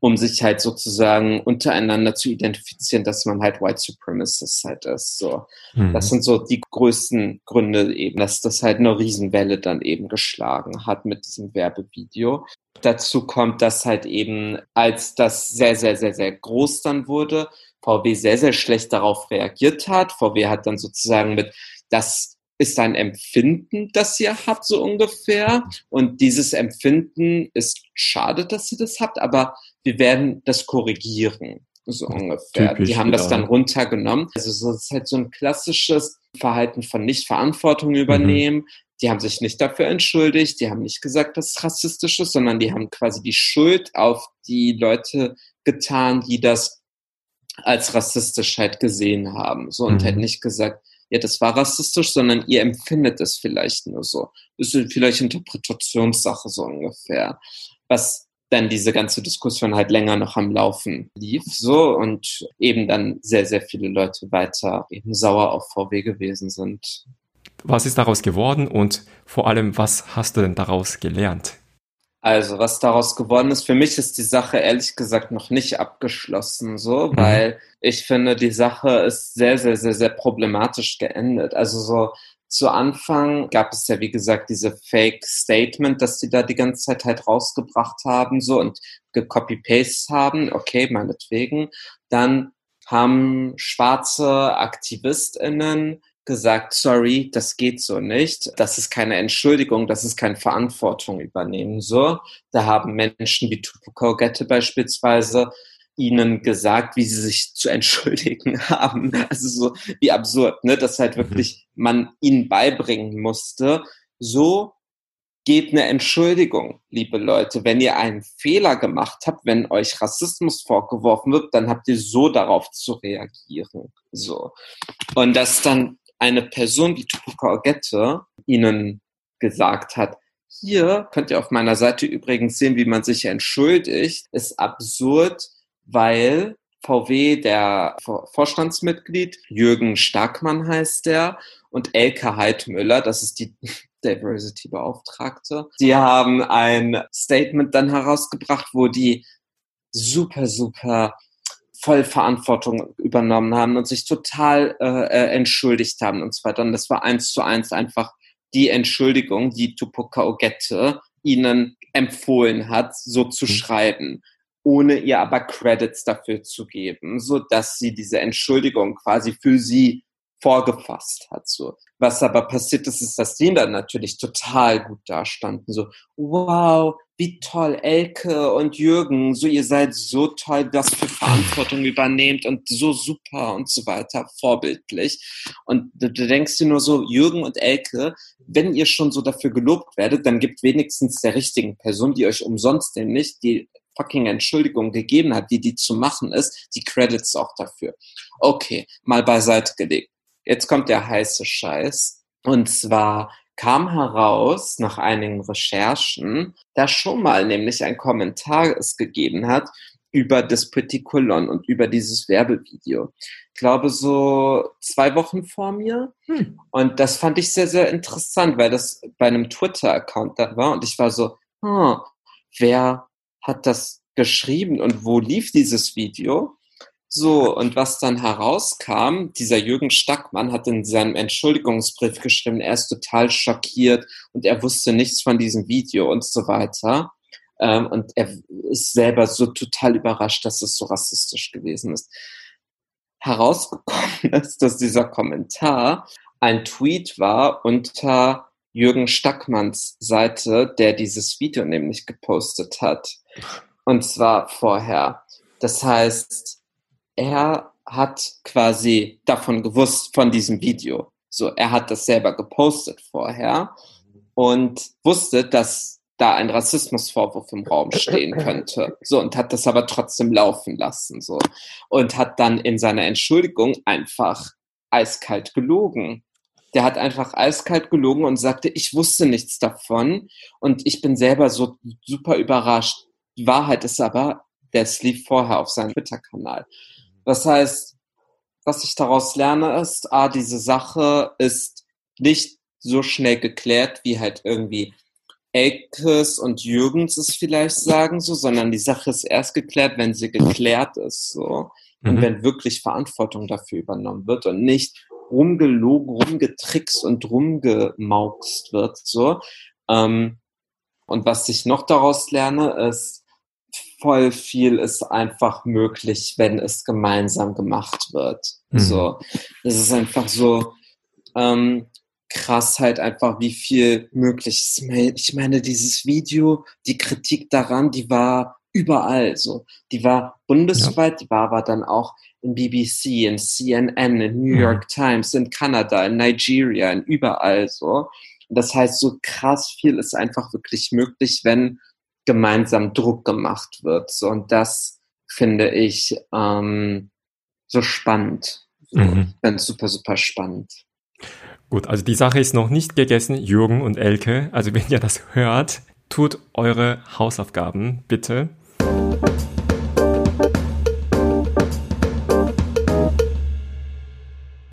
um sich halt sozusagen untereinander zu identifizieren, dass man halt White Supremacist halt ist. So. Mhm. Das sind so die größten Gründe eben, dass das halt eine Riesenwelle dann eben geschlagen hat mit diesem Werbevideo. Dazu kommt, dass halt eben, als das sehr, sehr, sehr, sehr groß dann wurde, VW sehr, sehr schlecht darauf reagiert hat. VW hat dann sozusagen mit, das ist ein Empfinden, das ihr habt, so ungefähr. Und dieses Empfinden ist schade, dass ihr das habt, aber wir werden das korrigieren, so ungefähr. Typisch, die haben das dann runtergenommen. Also so, das ist halt so ein klassisches Verhalten von Nicht-Verantwortung übernehmen. Mhm. Die haben sich nicht dafür entschuldigt, die haben nicht gesagt, dass es rassistisch ist, sondern die haben quasi die Schuld auf die Leute getan, die das als rassistisch halt gesehen haben. So und mhm. halt nicht gesagt, ja, das war rassistisch, sondern ihr empfindet es vielleicht nur so. Das ist vielleicht Interpretationssache so ungefähr. Was dann diese ganze Diskussion halt länger noch am Laufen lief, so und eben dann sehr, sehr viele Leute weiter eben sauer auf VW gewesen sind. Was ist daraus geworden und vor allem, was hast du denn daraus gelernt? Also, was daraus geworden ist, für mich ist die Sache ehrlich gesagt noch nicht abgeschlossen, so, mhm. weil ich finde, die Sache ist sehr, sehr, sehr, sehr problematisch geendet. Also so zu Anfang gab es ja, wie gesagt, diese Fake Statement, dass die da die ganze Zeit halt rausgebracht haben, so und gecopy-paste haben. Okay, meinetwegen. Dann haben schwarze AktivistInnen gesagt, sorry, das geht so nicht. Das ist keine Entschuldigung, das ist keine Verantwortung übernehmen. So, da haben Menschen wie Tupac Gette beispielsweise ihnen gesagt, wie sie sich zu entschuldigen haben. Also so wie absurd, ne, dass halt mhm. wirklich man ihnen beibringen musste, so gebt eine Entschuldigung, liebe Leute. Wenn ihr einen Fehler gemacht habt, wenn euch Rassismus vorgeworfen wird, dann habt ihr so darauf zu reagieren. So. Und dass dann eine Person wie Tupac Ogette ihnen gesagt hat, hier könnt ihr auf meiner Seite übrigens sehen, wie man sich entschuldigt, ist absurd, weil VW, der Vorstandsmitglied, Jürgen Starkmann heißt der, und Elke Heidmüller, das ist die Diversity-Beauftragte, die haben ein Statement dann herausgebracht, wo die super, super voll Verantwortung übernommen haben und sich total äh, äh, entschuldigt haben und so weiter. Und das war eins zu eins einfach die Entschuldigung, die Tupoka Ogette ihnen empfohlen hat, so zu mhm. schreiben, ohne ihr aber Credits dafür zu geben, so dass sie diese Entschuldigung quasi für sie vorgefasst hat. So. Was aber passiert ist, ist, dass die dann natürlich total gut dastanden. So, wow, wie toll, Elke und Jürgen, so ihr seid so toll, das für Verantwortung übernehmt und so super und so weiter, vorbildlich. Und du, du denkst dir nur so, Jürgen und Elke, wenn ihr schon so dafür gelobt werdet, dann gibt wenigstens der richtigen Person, die euch umsonst nämlich die fucking Entschuldigung gegeben hat, wie die zu machen ist, die Credits auch dafür. Okay, mal beiseite gelegt. Jetzt kommt der heiße Scheiß. Und zwar kam heraus nach einigen Recherchen, dass schon mal nämlich ein Kommentar es gegeben hat über das Pretty Colon und über dieses Werbevideo. Ich glaube so zwei Wochen vor mir. Hm. Und das fand ich sehr, sehr interessant, weil das bei einem Twitter-Account da war und ich war so, hm, wer hat das geschrieben und wo lief dieses Video? So, und was dann herauskam, dieser Jürgen Stackmann hat in seinem Entschuldigungsbrief geschrieben, er ist total schockiert und er wusste nichts von diesem Video und so weiter. Ähm, und er ist selber so total überrascht, dass es so rassistisch gewesen ist. Herausgekommen ist, dass dieser Kommentar ein Tweet war unter Jürgen Stackmanns Seite, der dieses Video nämlich gepostet hat. Und zwar vorher. Das heißt, er hat quasi davon gewusst, von diesem Video. So, er hat das selber gepostet vorher und wusste, dass da ein Rassismusvorwurf im Raum stehen könnte. So, und hat das aber trotzdem laufen lassen, so. Und hat dann in seiner Entschuldigung einfach eiskalt gelogen. Der hat einfach eiskalt gelogen und sagte, ich wusste nichts davon und ich bin selber so super überrascht. Die Wahrheit ist aber, das lief vorher auf seinem Twitter-Kanal. Das heißt, was ich daraus lerne, ist, ah, diese Sache ist nicht so schnell geklärt, wie halt irgendwie Elkes und Jürgens es vielleicht sagen, so, sondern die Sache ist erst geklärt, wenn sie geklärt ist, so. Mhm. Und wenn wirklich Verantwortung dafür übernommen wird und nicht rumgelogen, rumgetrickst und rumgemauxt wird, so. Ähm, und was ich noch daraus lerne, ist, voll viel ist einfach möglich, wenn es gemeinsam gemacht wird. Mhm. So, das ist einfach so ähm, krass halt einfach, wie viel möglich ist. Ich meine, dieses Video, die Kritik daran, die war überall so. Die war bundesweit, ja. die war aber dann auch in BBC, in CNN, in New mhm. York Times, in Kanada, in Nigeria, in überall so. Das heißt, so krass viel ist einfach wirklich möglich, wenn gemeinsam Druck gemacht wird. So, und das finde ich ähm, so spannend. Mhm. Ich finde super, super spannend. Gut, also die Sache ist noch nicht gegessen, Jürgen und Elke. Also wenn ihr das hört, tut eure Hausaufgaben bitte.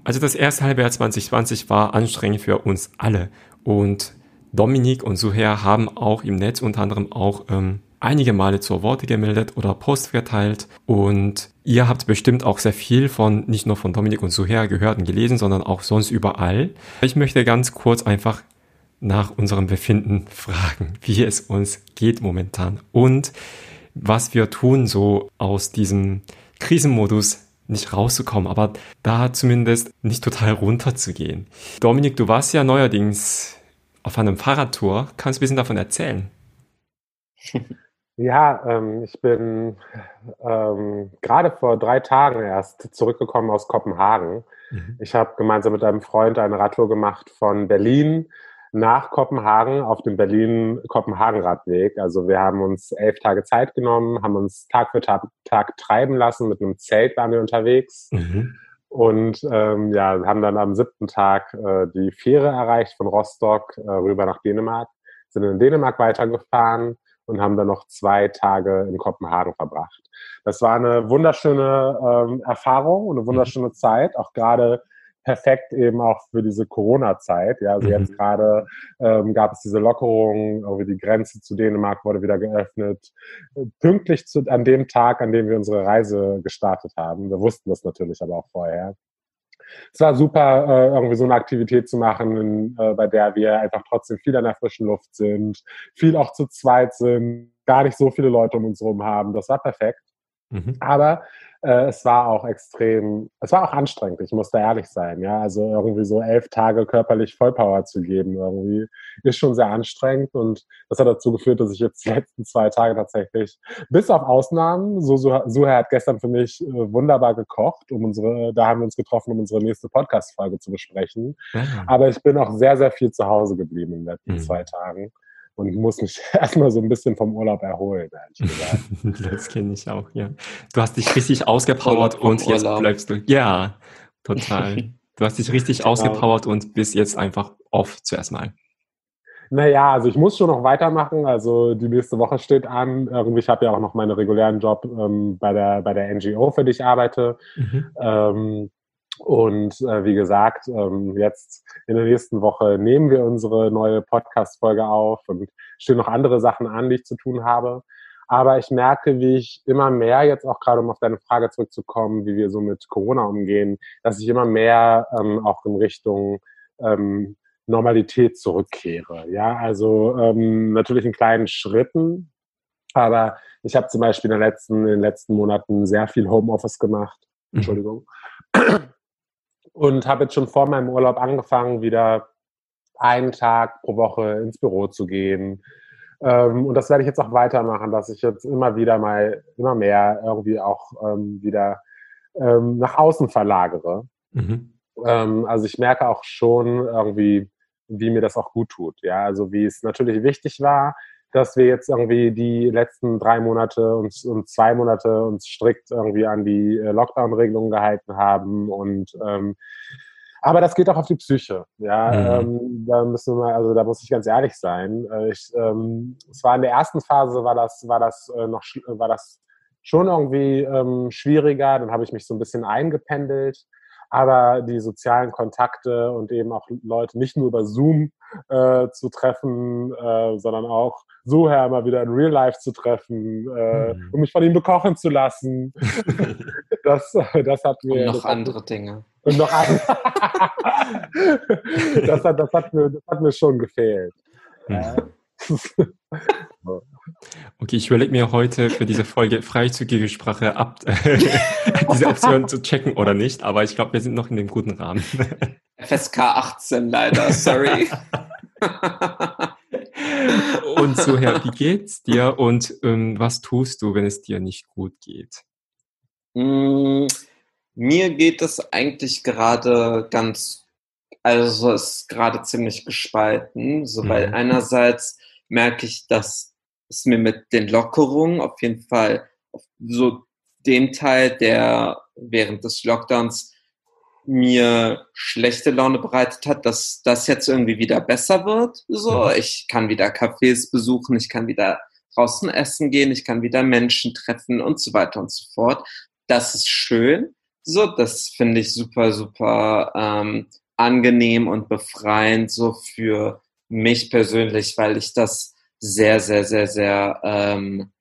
Also das erste Halbjahr 2020 war anstrengend für uns alle und Dominik und Suher haben auch im Netz unter anderem auch ähm, einige Male zur Worte gemeldet oder Post verteilt und ihr habt bestimmt auch sehr viel von, nicht nur von Dominik und Suher gehört und gelesen, sondern auch sonst überall. Ich möchte ganz kurz einfach nach unserem Befinden fragen, wie es uns geht momentan und was wir tun, so aus diesem Krisenmodus nicht rauszukommen, aber da zumindest nicht total runterzugehen. Dominik, du warst ja neuerdings auf einem Fahrradtour. Kannst du ein bisschen davon erzählen? Ja, ähm, ich bin ähm, gerade vor drei Tagen erst zurückgekommen aus Kopenhagen. Mhm. Ich habe gemeinsam mit einem Freund eine Radtour gemacht von Berlin nach Kopenhagen auf dem Berlin-Kopenhagen-Radweg. Also wir haben uns elf Tage Zeit genommen, haben uns Tag für Tag, Tag treiben lassen. Mit einem Zelt waren wir unterwegs. Mhm. Und ähm, ja, haben dann am siebten Tag äh, die Fähre erreicht von Rostock äh, rüber nach Dänemark, sind in Dänemark weitergefahren und haben dann noch zwei Tage in Kopenhagen verbracht. Das war eine wunderschöne ähm, Erfahrung und eine wunderschöne Zeit, auch gerade perfekt eben auch für diese Corona-Zeit. Ja, also mhm. jetzt gerade ähm, gab es diese Lockerung, irgendwie die Grenze zu Dänemark wurde wieder geöffnet. Pünktlich zu, an dem Tag, an dem wir unsere Reise gestartet haben. Wir wussten das natürlich aber auch vorher. Es war super, äh, irgendwie so eine Aktivität zu machen, äh, bei der wir einfach trotzdem viel an der frischen Luft sind, viel auch zu zweit sind, gar nicht so viele Leute um uns herum haben. Das war perfekt. Mhm. Aber äh, es war auch extrem, es war auch anstrengend, ich muss da ehrlich sein, ja. Also irgendwie so elf Tage körperlich Vollpower zu geben, irgendwie ist schon sehr anstrengend und das hat dazu geführt, dass ich jetzt die letzten zwei Tage tatsächlich, bis auf Ausnahmen, so, so Suha hat gestern für mich äh, wunderbar gekocht, um unsere, da haben wir uns getroffen, um unsere nächste Podcast-Folge zu besprechen. Ja. Aber ich bin auch sehr, sehr viel zu Hause geblieben in den letzten mhm. zwei Tagen und ich muss mich erstmal so ein bisschen vom Urlaub erholen, ehrlich gesagt. das kenne ich auch, ja. Du hast dich richtig ausgepowert und jetzt bleibst du. Ja, total. Du hast dich richtig genau. ausgepowert und bist jetzt einfach off zuerst mal. Naja, also ich muss schon noch weitermachen. Also die nächste Woche steht an. Irgendwie, ich habe ja auch noch meinen regulären Job ähm, bei, der, bei der NGO, für die ich arbeite. Mhm. Ähm, und äh, wie gesagt, ähm, jetzt in der nächsten Woche nehmen wir unsere neue Podcast-Folge auf und stehen noch andere Sachen an, die ich zu tun habe. Aber ich merke, wie ich immer mehr jetzt auch gerade, um auf deine Frage zurückzukommen, wie wir so mit Corona umgehen, dass ich immer mehr ähm, auch in Richtung ähm, Normalität zurückkehre. Ja, also ähm, natürlich in kleinen Schritten, aber ich habe zum Beispiel in den letzten, in den letzten Monaten sehr viel Homeoffice gemacht. Mhm. Und habe jetzt schon vor meinem Urlaub angefangen, wieder einen Tag pro Woche ins Büro zu gehen. Ähm, und das werde ich jetzt auch weitermachen, dass ich jetzt immer wieder mal, immer mehr irgendwie auch ähm, wieder ähm, nach außen verlagere. Mhm. Ähm, also ich merke auch schon irgendwie, wie mir das auch gut tut. Ja, also wie es natürlich wichtig war, dass wir jetzt irgendwie die letzten drei Monate und, und zwei Monate uns strikt irgendwie an die äh, Lockdown-Regelungen gehalten haben und ähm, aber das geht auch auf die Psyche. Ja, mhm. ähm, da müssen wir, also da muss ich ganz ehrlich sein. Äh, ich, ähm, es war in der ersten Phase war das, war das äh, noch, war das schon irgendwie ähm, schwieriger. Dann habe ich mich so ein bisschen eingependelt. Aber die sozialen Kontakte und eben auch Leute nicht nur über Zoom äh, zu treffen, äh, sondern auch so her mal wieder in Real Life zu treffen äh, mhm. und mich von ihm bekochen zu lassen. das, das hat mir. Und noch andere hat, Dinge. Und noch andere. das, hat, das, hat mir, das hat mir schon gefehlt. Mhm. Okay, ich überlege mir heute für diese Folge freizügige Sprache ab, diese Option zu checken oder nicht, aber ich glaube, wir sind noch in dem guten Rahmen. FSK 18 leider, sorry. und so, Herr, wie geht's dir und ähm, was tust du, wenn es dir nicht gut geht? Mm, mir geht es eigentlich gerade ganz, also es ist gerade ziemlich gespalten, so, weil mhm. einerseits merke ich, dass es mir mit den Lockerungen auf jeden Fall so den Teil, der während des Lockdowns mir schlechte Laune bereitet hat, dass das jetzt irgendwie wieder besser wird. So, ich kann wieder Cafés besuchen, ich kann wieder draußen essen gehen, ich kann wieder Menschen treffen und so weiter und so fort. Das ist schön. So, das finde ich super, super ähm, angenehm und befreiend so für mich persönlich, weil ich das sehr, sehr, sehr, sehr ähm,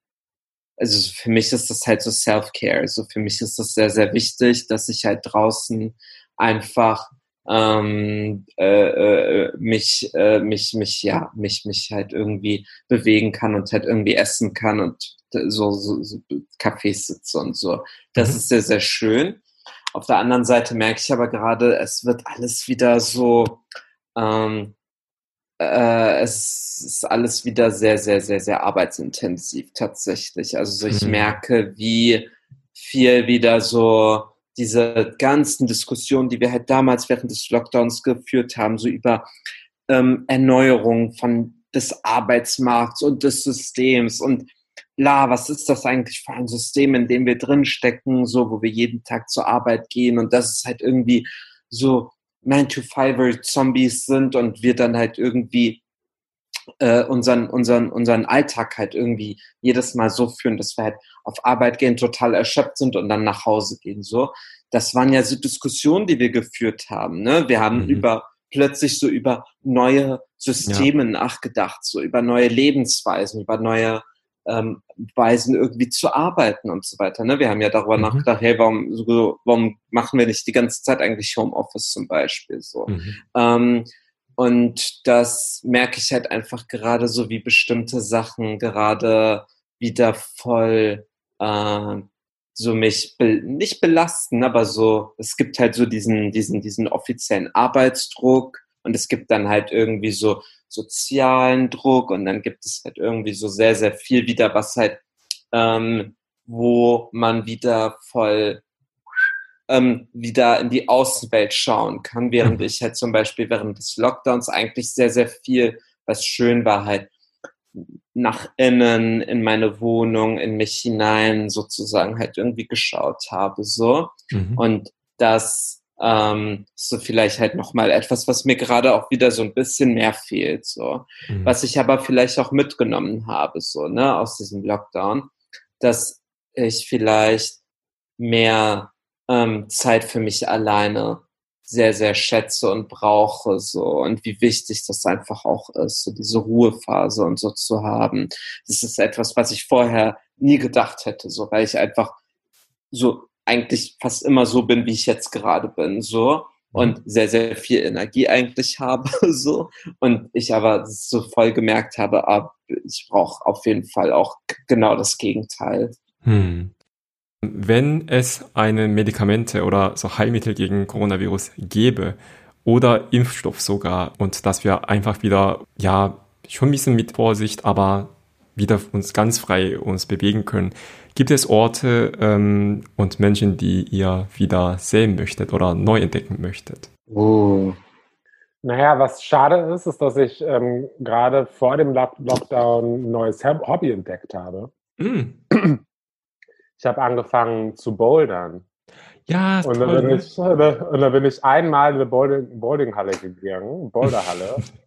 also für mich ist das halt so Self-Care. Also für mich ist das sehr, sehr wichtig, dass ich halt draußen einfach ähm, äh, äh, mich, äh, mich, mich, ja, mich, mich halt irgendwie bewegen kann und halt irgendwie essen kann und so, so, so Cafés sitze und so. Das mhm. ist sehr, sehr schön. Auf der anderen Seite merke ich aber gerade, es wird alles wieder so, ähm, äh, es ist alles wieder sehr, sehr, sehr, sehr arbeitsintensiv tatsächlich. Also ich mhm. merke, wie viel wieder so diese ganzen Diskussionen, die wir halt damals während des Lockdowns geführt haben, so über ähm, Erneuerung von des Arbeitsmarkts und des Systems und bla, was ist das eigentlich für ein System, in dem wir drinstecken, so, wo wir jeden Tag zur Arbeit gehen und das ist halt irgendwie so 9-to-5er-Zombies sind und wir dann halt irgendwie äh, unseren, unseren, unseren Alltag halt irgendwie jedes Mal so führen, dass wir halt auf Arbeit gehen, total erschöpft sind und dann nach Hause gehen. So, das waren ja so Diskussionen, die wir geführt haben. Ne? Wir haben mhm. über plötzlich so über neue Systeme ja. nachgedacht, so über neue Lebensweisen, über neue ähm, Weisen irgendwie zu arbeiten und so weiter. Ne? Wir haben ja darüber mhm. nachgedacht, hey, warum, so, warum machen wir nicht die ganze Zeit eigentlich Homeoffice zum Beispiel so? Mhm. Ähm, und das merke ich halt einfach gerade so, wie bestimmte Sachen gerade wieder voll äh, so mich be nicht belasten, aber so, es gibt halt so diesen, diesen, diesen offiziellen Arbeitsdruck und es gibt dann halt irgendwie so sozialen Druck und dann gibt es halt irgendwie so sehr, sehr viel wieder, was halt, ähm, wo man wieder voll ähm, wieder in die Außenwelt schauen kann, während mhm. ich halt zum Beispiel während des Lockdowns eigentlich sehr, sehr viel, was schön war, halt nach innen, in meine Wohnung, in mich hinein sozusagen halt irgendwie geschaut habe, so. Mhm. Und das ähm, so vielleicht halt nochmal etwas, was mir gerade auch wieder so ein bisschen mehr fehlt, so. Mhm. Was ich aber vielleicht auch mitgenommen habe, so, ne, aus diesem Lockdown, dass ich vielleicht mehr ähm, Zeit für mich alleine sehr, sehr schätze und brauche, so, und wie wichtig das einfach auch ist, so diese Ruhephase und so zu haben. Das ist etwas, was ich vorher nie gedacht hätte, so, weil ich einfach so eigentlich fast immer so bin, wie ich jetzt gerade bin, so und sehr, sehr viel Energie eigentlich habe, so und ich aber so voll gemerkt habe, ah, ich brauche auf jeden Fall auch genau das Gegenteil. Hm. Wenn es eine Medikamente oder so Heilmittel gegen Coronavirus gäbe oder Impfstoff sogar und dass wir einfach wieder, ja, schon ein bisschen mit Vorsicht, aber wieder uns ganz frei uns bewegen können. Gibt es Orte ähm, und Menschen, die ihr wieder sehen möchtet oder neu entdecken möchtet? Oh. Naja, was schade ist, ist, dass ich ähm, gerade vor dem Lockdown ein neues Hobby entdeckt habe. Mm. Ich habe angefangen zu bouldern. Ja, und dann, bin ich, und dann bin ich einmal in eine Bowlinghalle gegangen, Boulderhalle,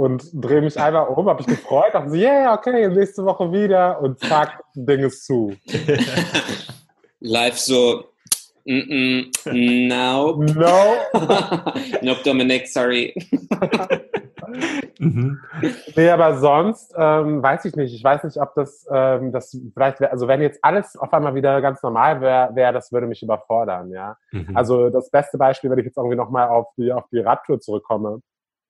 und drehe mich einmal um, habe mich gefreut, dachte so, yeah, okay, nächste Woche wieder und zack, Ding ist zu. Live so, mm -mm, no. No. nope, Dominik, sorry. mhm. Nee, aber sonst ähm, weiß ich nicht. Ich weiß nicht, ob das, ähm, das vielleicht, wär, also wenn jetzt alles auf einmal wieder ganz normal wäre, wär, das würde mich überfordern, ja. Mhm. Also das beste Beispiel, wenn ich jetzt irgendwie nochmal auf die, auf die Radtour zurückkomme,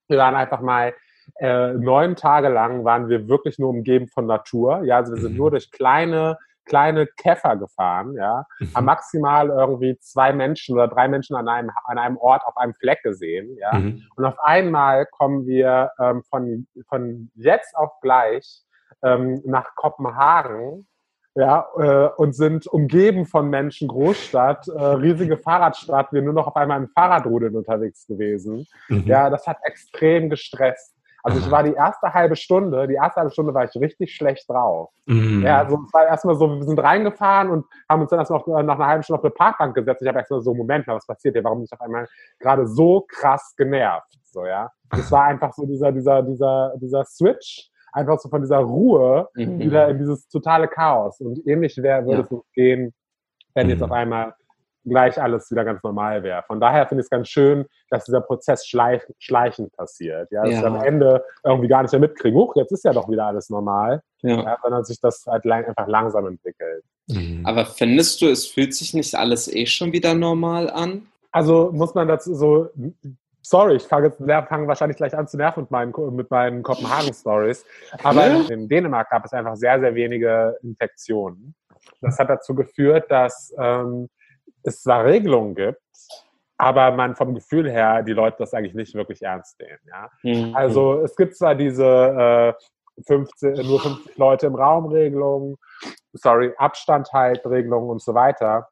wir waren einfach mal äh, neun Tage lang waren wir wirklich nur umgeben von Natur. Ja, also wir sind mhm. nur durch kleine kleine Käfer gefahren, ja, mhm. haben maximal irgendwie zwei Menschen oder drei Menschen an einem, an einem Ort auf einem Fleck gesehen, ja. Mhm. Und auf einmal kommen wir ähm, von, von jetzt auf gleich ähm, nach Kopenhagen, ja, äh, und sind umgeben von Menschen, Großstadt, äh, riesige Fahrradstadt, wir nur noch auf einmal im Fahrradrudeln unterwegs gewesen. Mhm. Ja, das hat extrem gestresst. Also ich war die erste halbe Stunde, die erste halbe Stunde war ich richtig schlecht drauf. Mhm. Ja, also es war erstmal so, wir sind reingefahren und haben uns dann erst noch nach einer halben Stunde auf eine Parkbank gesetzt. Ich habe erstmal so, Moment mal, was passiert hier? Warum bin ich auf einmal gerade so krass genervt? So, ja. Es war einfach so dieser, dieser, dieser, dieser Switch, einfach so von dieser Ruhe mhm. wieder in dieses totale Chaos. Und ähnlich wäre, würde ja. es uns gehen, wenn jetzt mhm. auf einmal gleich alles wieder ganz normal wäre. Von daher finde ich es ganz schön, dass dieser Prozess schleich, schleichend passiert. Ja, dass ja. wir am Ende irgendwie gar nicht mehr mitkriegen, huch, jetzt ist ja doch wieder alles normal, ja. ja sondern sich das halt lang, einfach langsam entwickelt. Mhm. Aber findest du, es fühlt sich nicht alles eh schon wieder normal an? Also muss man dazu so, sorry, ich fange fang wahrscheinlich gleich an zu nerven mit meinen, mit meinen Kopenhagen-Stories, aber ja. in Dänemark gab es einfach sehr, sehr wenige Infektionen. Das hat dazu geführt, dass ähm, es zwar Regelungen gibt, aber man vom Gefühl her die Leute das eigentlich nicht wirklich ernst nehmen. Ja? Mhm. Also es gibt zwar diese äh, 15, nur 50 Leute im Raum Regelungen, sorry, Abstand halt Regelungen und so weiter.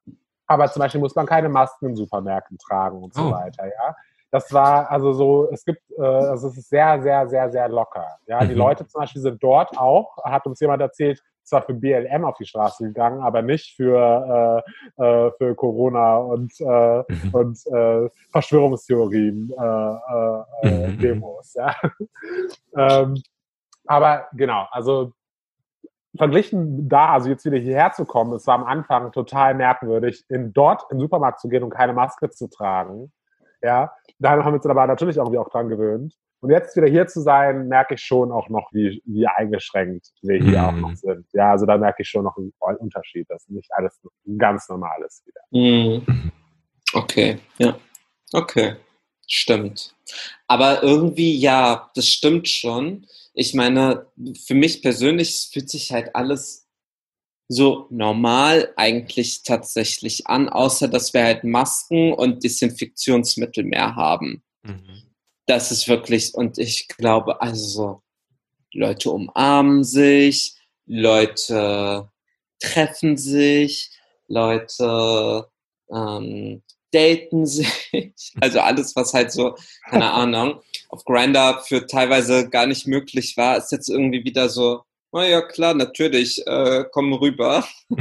Aber zum Beispiel muss man keine Masken in Supermärkten tragen und so oh. weiter, ja. Das war also so, es gibt, äh, also es ist sehr, sehr, sehr, sehr locker. Ja, die mhm. Leute zum Beispiel sind dort auch, hat uns jemand erzählt, zwar für BLM auf die Straße gegangen, aber nicht für, äh, äh, für Corona und, äh, mhm. und äh, Verschwörungstheorien äh, äh, äh mhm. Demos. Ja. ähm, aber genau, also verglichen da, also jetzt wieder hierher zu kommen, es war am Anfang total merkwürdig, in dort im Supermarkt zu gehen und keine Maske zu tragen. Ja, da haben wir uns aber natürlich irgendwie auch dran gewöhnt. Und jetzt wieder hier zu sein, merke ich schon auch noch, wie, wie eingeschränkt wir hier mm. auch noch sind. Ja, also da merke ich schon noch einen Unterschied, dass nicht alles ganz normal ist wieder. Mm. Okay, ja. Okay, stimmt. Aber irgendwie, ja, das stimmt schon. Ich meine, für mich persönlich fühlt sich halt alles so normal eigentlich tatsächlich an, außer dass wir halt Masken und Desinfektionsmittel mehr haben. Mhm das ist wirklich, und ich glaube, also Leute umarmen sich, Leute treffen sich, Leute ähm, daten sich, also alles, was halt so, keine Ahnung, auf Grinder für teilweise gar nicht möglich war, ist jetzt irgendwie wieder so, na ja, klar, natürlich, äh, komm rüber.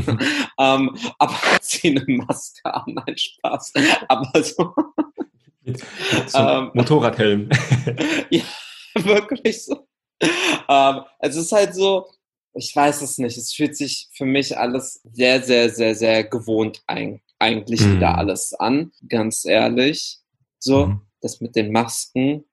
ähm, aber zieh eine Maske an, nein, Spaß. Aber so. ähm, Motorradhelm. ja, wirklich so. Ähm, es ist halt so, ich weiß es nicht, es fühlt sich für mich alles sehr, sehr, sehr, sehr gewohnt ein, eigentlich mhm. wieder alles an, ganz ehrlich. So, mhm. das mit den Masken,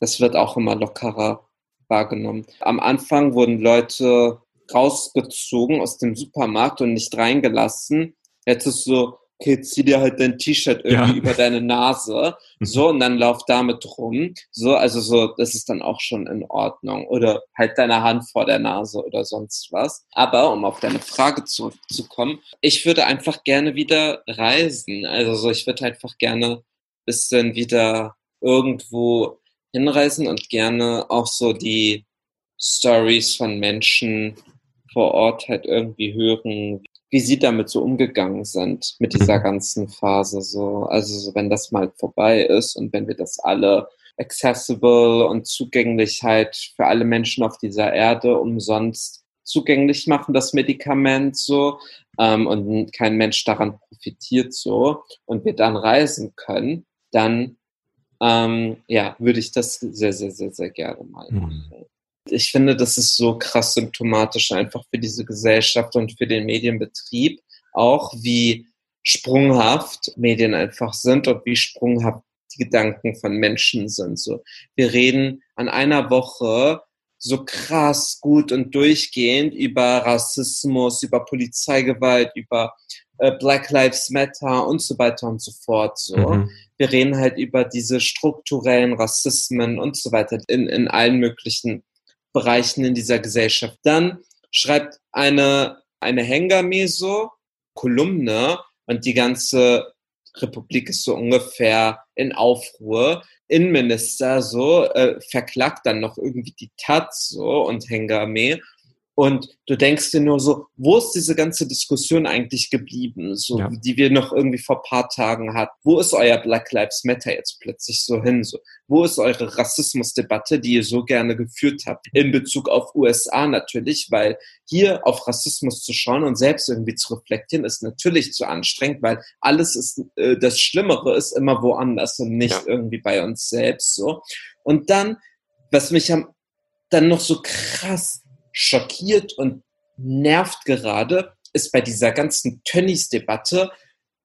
das wird auch immer lockerer wahrgenommen. Am Anfang wurden Leute rausgezogen aus dem Supermarkt und nicht reingelassen. Jetzt ist so, okay, zieh dir halt dein T-Shirt irgendwie ja. über deine Nase, mhm. so, und dann lauf damit rum, so, also so, das ist dann auch schon in Ordnung, oder halt deine Hand vor der Nase oder sonst was. Aber, um auf deine Frage zurückzukommen, ich würde einfach gerne wieder reisen, also so, ich würde einfach gerne bisschen wieder irgendwo hinreisen und gerne auch so die Stories von Menschen vor Ort halt irgendwie hören, wie sie damit so umgegangen sind mit dieser mhm. ganzen Phase. So, also so, wenn das mal vorbei ist und wenn wir das alle accessible und Zugänglichkeit für alle Menschen auf dieser Erde umsonst zugänglich machen, das Medikament so, ähm, und kein Mensch daran profitiert so und wir dann reisen können, dann ähm, ja, würde ich das sehr, sehr, sehr, sehr gerne mal mhm. machen. Ich finde, das ist so krass symptomatisch einfach für diese Gesellschaft und für den Medienbetrieb, auch wie sprunghaft Medien einfach sind und wie sprunghaft die Gedanken von Menschen sind. So, wir reden an einer Woche so krass gut und durchgehend über Rassismus, über Polizeigewalt, über äh, Black Lives Matter und so weiter und so fort. So. Mhm. Wir reden halt über diese strukturellen Rassismen und so weiter in, in allen möglichen Bereichen in dieser Gesellschaft. Dann schreibt eine, eine Hengameso Kolumne und die ganze Republik ist so ungefähr in Aufruhr. Innenminister so äh, verklagt dann noch irgendwie die Taz so und Hengame und du denkst dir nur so, wo ist diese ganze Diskussion eigentlich geblieben, so ja. die wir noch irgendwie vor paar Tagen hatten? Wo ist euer Black Lives Matter jetzt plötzlich so hin? So, wo ist eure Rassismusdebatte, die ihr so gerne geführt habt? In Bezug auf USA natürlich, weil hier auf Rassismus zu schauen und selbst irgendwie zu reflektieren, ist natürlich zu anstrengend, weil alles ist, äh, das Schlimmere ist immer woanders und nicht ja. irgendwie bei uns selbst so. Und dann, was mich am, dann noch so krass schockiert und nervt gerade, ist bei dieser ganzen Tönnies-Debatte,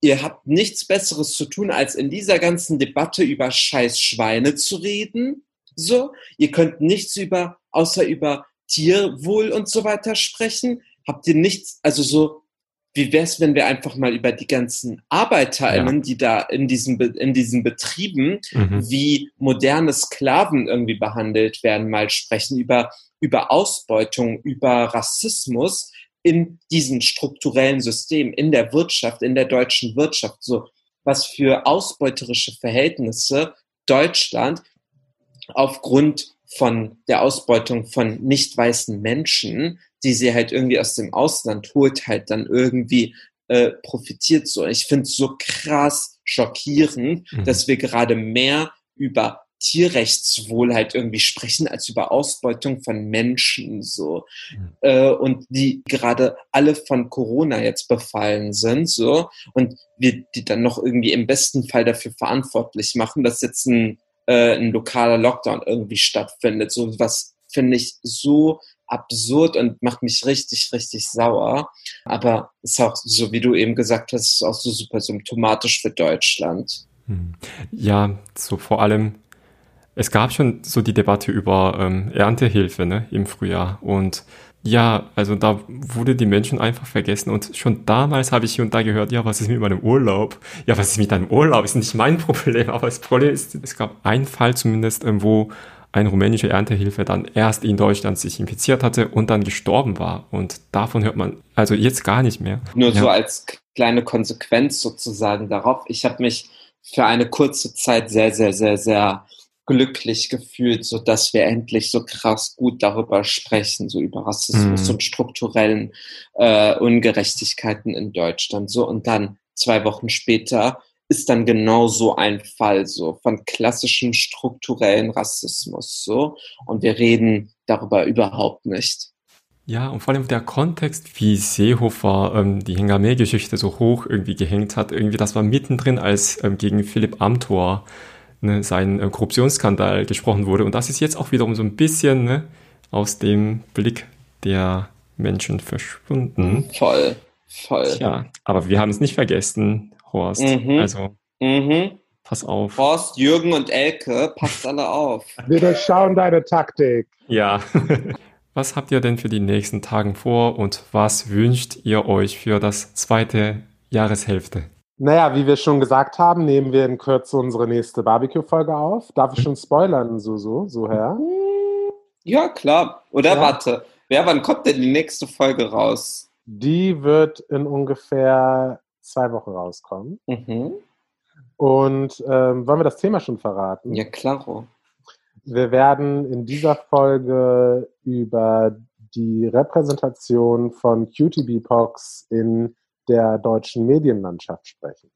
ihr habt nichts Besseres zu tun, als in dieser ganzen Debatte über scheiß Schweine zu reden. So, ihr könnt nichts über, außer über Tierwohl und so weiter sprechen. Habt ihr nichts, also so, wie wäre es, wenn wir einfach mal über die ganzen ArbeiterInnen, ja. die da in diesen, in diesen Betrieben mhm. wie moderne Sklaven irgendwie behandelt werden, mal sprechen, über über Ausbeutung, über Rassismus in diesen strukturellen Systemen, in der Wirtschaft, in der deutschen Wirtschaft, so was für ausbeuterische Verhältnisse Deutschland aufgrund von der Ausbeutung von nicht weißen Menschen, die sie halt irgendwie aus dem Ausland holt, halt dann irgendwie äh, profitiert. So, ich finde es so krass schockierend, mhm. dass wir gerade mehr über Tierrechtswohl halt irgendwie sprechen als über Ausbeutung von Menschen so mhm. äh, und die gerade alle von Corona jetzt befallen sind so und wir die dann noch irgendwie im besten Fall dafür verantwortlich machen, dass jetzt ein, äh, ein lokaler Lockdown irgendwie stattfindet. So was finde ich so absurd und macht mich richtig, richtig sauer. Aber ist auch, so wie du eben gesagt hast, ist auch so super symptomatisch für Deutschland. Hm. Ja, so vor allem es gab schon so die Debatte über ähm, Erntehilfe ne, im Frühjahr und ja, also da wurde die Menschen einfach vergessen und schon damals habe ich hier und da gehört, ja, was ist mit meinem Urlaub? Ja, was ist mit deinem Urlaub? Ist nicht mein Problem, aber das Problem ist, es gab einen Fall zumindest, ähm, wo eine rumänische Erntehilfe dann erst in Deutschland sich infiziert hatte und dann gestorben war. Und davon hört man also jetzt gar nicht mehr. Nur ja. so als kleine Konsequenz sozusagen darauf. Ich habe mich für eine kurze Zeit sehr, sehr, sehr, sehr glücklich gefühlt, so dass wir endlich so krass gut darüber sprechen, so über Rassismus mhm. und strukturellen äh, Ungerechtigkeiten in Deutschland. So und dann zwei Wochen später ist dann genau so ein Fall so von klassischem strukturellen Rassismus so und wir reden darüber überhaupt nicht. Ja, und vor allem der Kontext, wie Seehofer ähm, die Hengame-Geschichte so hoch irgendwie gehängt hat, irgendwie das war mittendrin, als ähm, gegen Philipp Amthor ne, sein äh, Korruptionsskandal gesprochen wurde. Und das ist jetzt auch wiederum so ein bisschen ne, aus dem Blick der Menschen verschwunden. Voll, voll. Ja, aber wir haben es nicht vergessen, Horst. Mhm. Also, mhm. pass auf. Horst, Jürgen und Elke, passt alle auf. Wir durchschauen deine Taktik. Ja. Was habt ihr denn für die nächsten Tagen vor und was wünscht ihr euch für das zweite Jahreshälfte? Naja, wie wir schon gesagt haben, nehmen wir in Kürze unsere nächste Barbecue-Folge auf. Darf ich schon spoilern, so, so, so, Herr? Ja, klar. Oder ja. warte, ja, wann kommt denn die nächste Folge raus? Die wird in ungefähr zwei Wochen rauskommen. Mhm. Und ähm, wollen wir das Thema schon verraten? Ja, klaro. Wir werden in dieser Folge über die Repräsentation von QTB-Pox in der deutschen Medienlandschaft sprechen.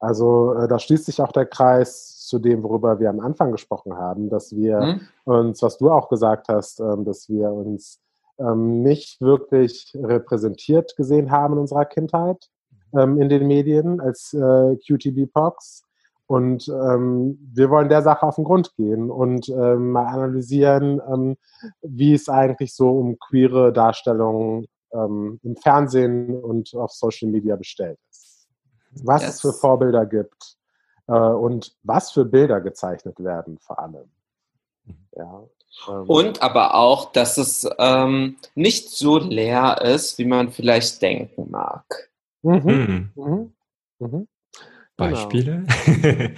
Also äh, da schließt sich auch der Kreis zu dem, worüber wir am Anfang gesprochen haben, dass wir mhm. uns, was du auch gesagt hast, ähm, dass wir uns ähm, nicht wirklich repräsentiert gesehen haben in unserer Kindheit ähm, in den Medien als äh, QTB-Pox. Und ähm, wir wollen der Sache auf den Grund gehen und ähm, mal analysieren, ähm, wie es eigentlich so um queere Darstellungen ähm, im Fernsehen und auf Social Media bestellt ist. Was yes. es für Vorbilder gibt äh, und was für Bilder gezeichnet werden vor allem. Ja, ähm. und aber auch, dass es ähm, nicht so leer ist, wie man vielleicht denken mag. Mhm. Mhm. Mhm. Genau. Beispiele?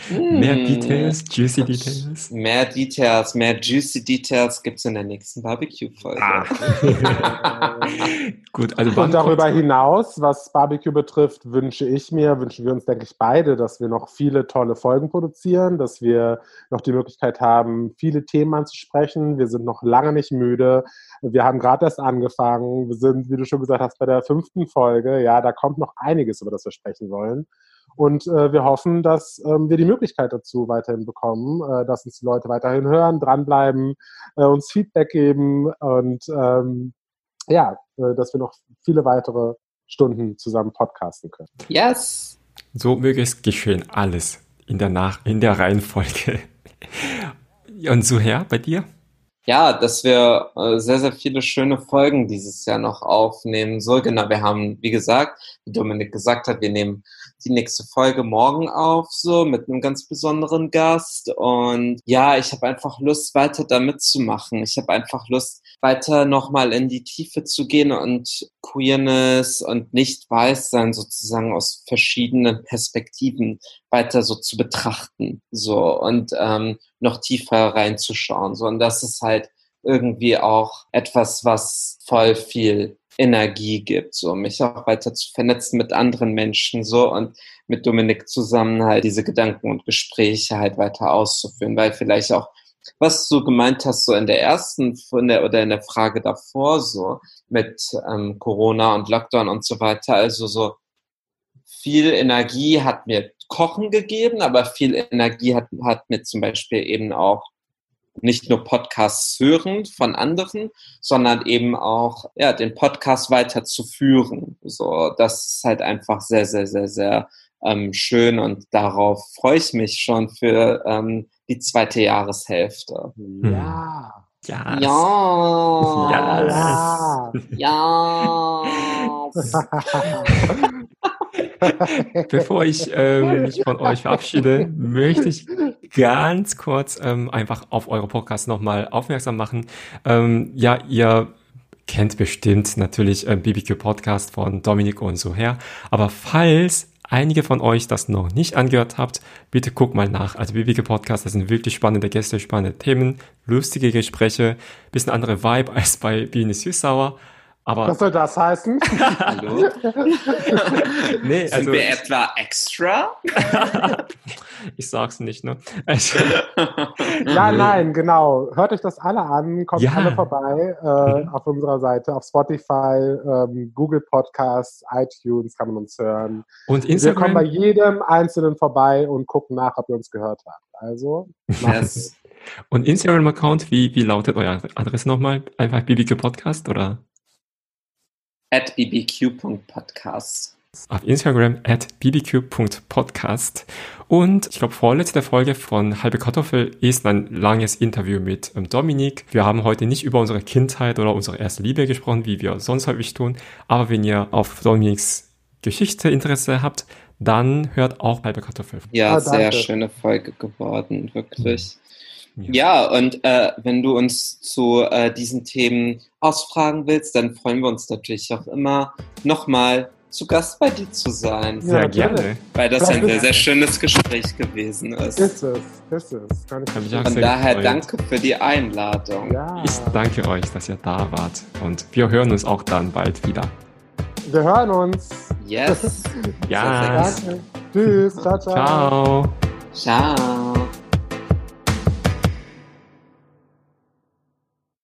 Genau. mehr hm. Details, juicy Details? Mehr Details, mehr juicy Details gibt es in der nächsten Barbecue-Folge. Ah. Gut, also Und darüber hinaus, was Barbecue betrifft, wünsche ich mir, wünschen wir uns, denke ich, beide, dass wir noch viele tolle Folgen produzieren, dass wir noch die Möglichkeit haben, viele Themen anzusprechen. Wir sind noch lange nicht müde. Wir haben gerade erst angefangen. Wir sind, wie du schon gesagt hast, bei der fünften Folge. Ja, da kommt noch einiges, über das wir sprechen wollen. Und äh, wir hoffen, dass ähm, wir die Möglichkeit dazu weiterhin bekommen, äh, dass uns die Leute weiterhin hören, dranbleiben, äh, uns Feedback geben und ähm, ja, äh, dass wir noch viele weitere Stunden zusammen podcasten können. Yes! So möge es geschehen, alles in der, Nach in der Reihenfolge. Und so her bei dir? ja, dass wir äh, sehr, sehr viele schöne Folgen dieses Jahr noch aufnehmen. So, genau, wir haben, wie gesagt, wie Dominik gesagt hat, wir nehmen die nächste Folge morgen auf, so mit einem ganz besonderen Gast. Und ja, ich habe einfach Lust, weiter damit zu machen. Ich habe einfach Lust, weiter nochmal in die Tiefe zu gehen und Queerness und nicht weiß sein sozusagen aus verschiedenen Perspektiven weiter so zu betrachten. So und ähm, noch tiefer reinzuschauen. So, und das ist halt irgendwie auch etwas, was voll viel Energie gibt, so mich auch weiter zu vernetzen mit anderen Menschen so und mit Dominik zusammen halt diese Gedanken und Gespräche halt weiter auszuführen, weil vielleicht auch was du gemeint hast, so in der ersten von der, oder in der Frage davor, so mit ähm, Corona und Lockdown und so weiter, also so viel Energie hat mir Kochen gegeben, aber viel Energie hat, hat mir zum Beispiel eben auch nicht nur Podcasts hören von anderen, sondern eben auch ja, den Podcast weiter zu führen. So, das ist halt einfach sehr, sehr, sehr, sehr ähm, schön und darauf freue ich mich schon für ähm, die zweite Jahreshälfte. Ja. Ja. Ja. Ja. ja. Bevor ich ähm, mich von euch verabschiede, möchte ich ganz kurz ähm, einfach auf eure Podcast nochmal aufmerksam machen. Ähm, ja, ihr kennt bestimmt natürlich äh, BBQ Podcast von Dominik und so her. Aber falls einige von euch das noch nicht angehört habt, bitte guckt mal nach. Also BBQ Podcast, das sind wirklich spannende Gäste, spannende Themen, lustige Gespräche, bisschen andere Vibe als bei Biene Süßsauer. Aber Was soll das heißen? Hallo? nee, Sind also, wir etwa extra? ich sag's nicht, ne? Also, ja, nein, genau. Hört euch das alle an, kommt ja. alle vorbei äh, auf unserer Seite, auf Spotify, ähm, Google Podcasts, iTunes kann man uns hören. Und Instagram? Wir kommen bei jedem Einzelnen vorbei und gucken nach, ob ihr uns gehört habt. Also, yes. Und Instagram-Account, wie, wie lautet euer Adresse nochmal? Einfach BBQ Podcast oder? At bbq.podcast. Auf Instagram at bbq.podcast. Und ich glaube, vorletzte Folge von Halbe Kartoffel ist ein langes Interview mit ähm, Dominik. Wir haben heute nicht über unsere Kindheit oder unsere erste Liebe gesprochen, wie wir sonst häufig tun. Aber wenn ihr auf Dominiks Geschichte Interesse habt, dann hört auch Halbe Kartoffel. Ja, ah, sehr schöne Folge geworden, wirklich. Ja, ja und äh, wenn du uns zu äh, diesen Themen ausfragen willst, dann freuen wir uns natürlich auch immer, nochmal zu Gast bei dir zu sein. Sehr ja, gerne. Weil das ein sehr, sehr schönes Gespräch gewesen ist. Ist es, ist es. Kann ich Von daher gefreut. danke für die Einladung. Ja. Ich danke euch, dass ihr da wart. Und wir hören uns auch dann bald wieder. Wir hören uns. Yes. ja. Danke. Tschüss. Ciao, ciao. Ciao. Ciao.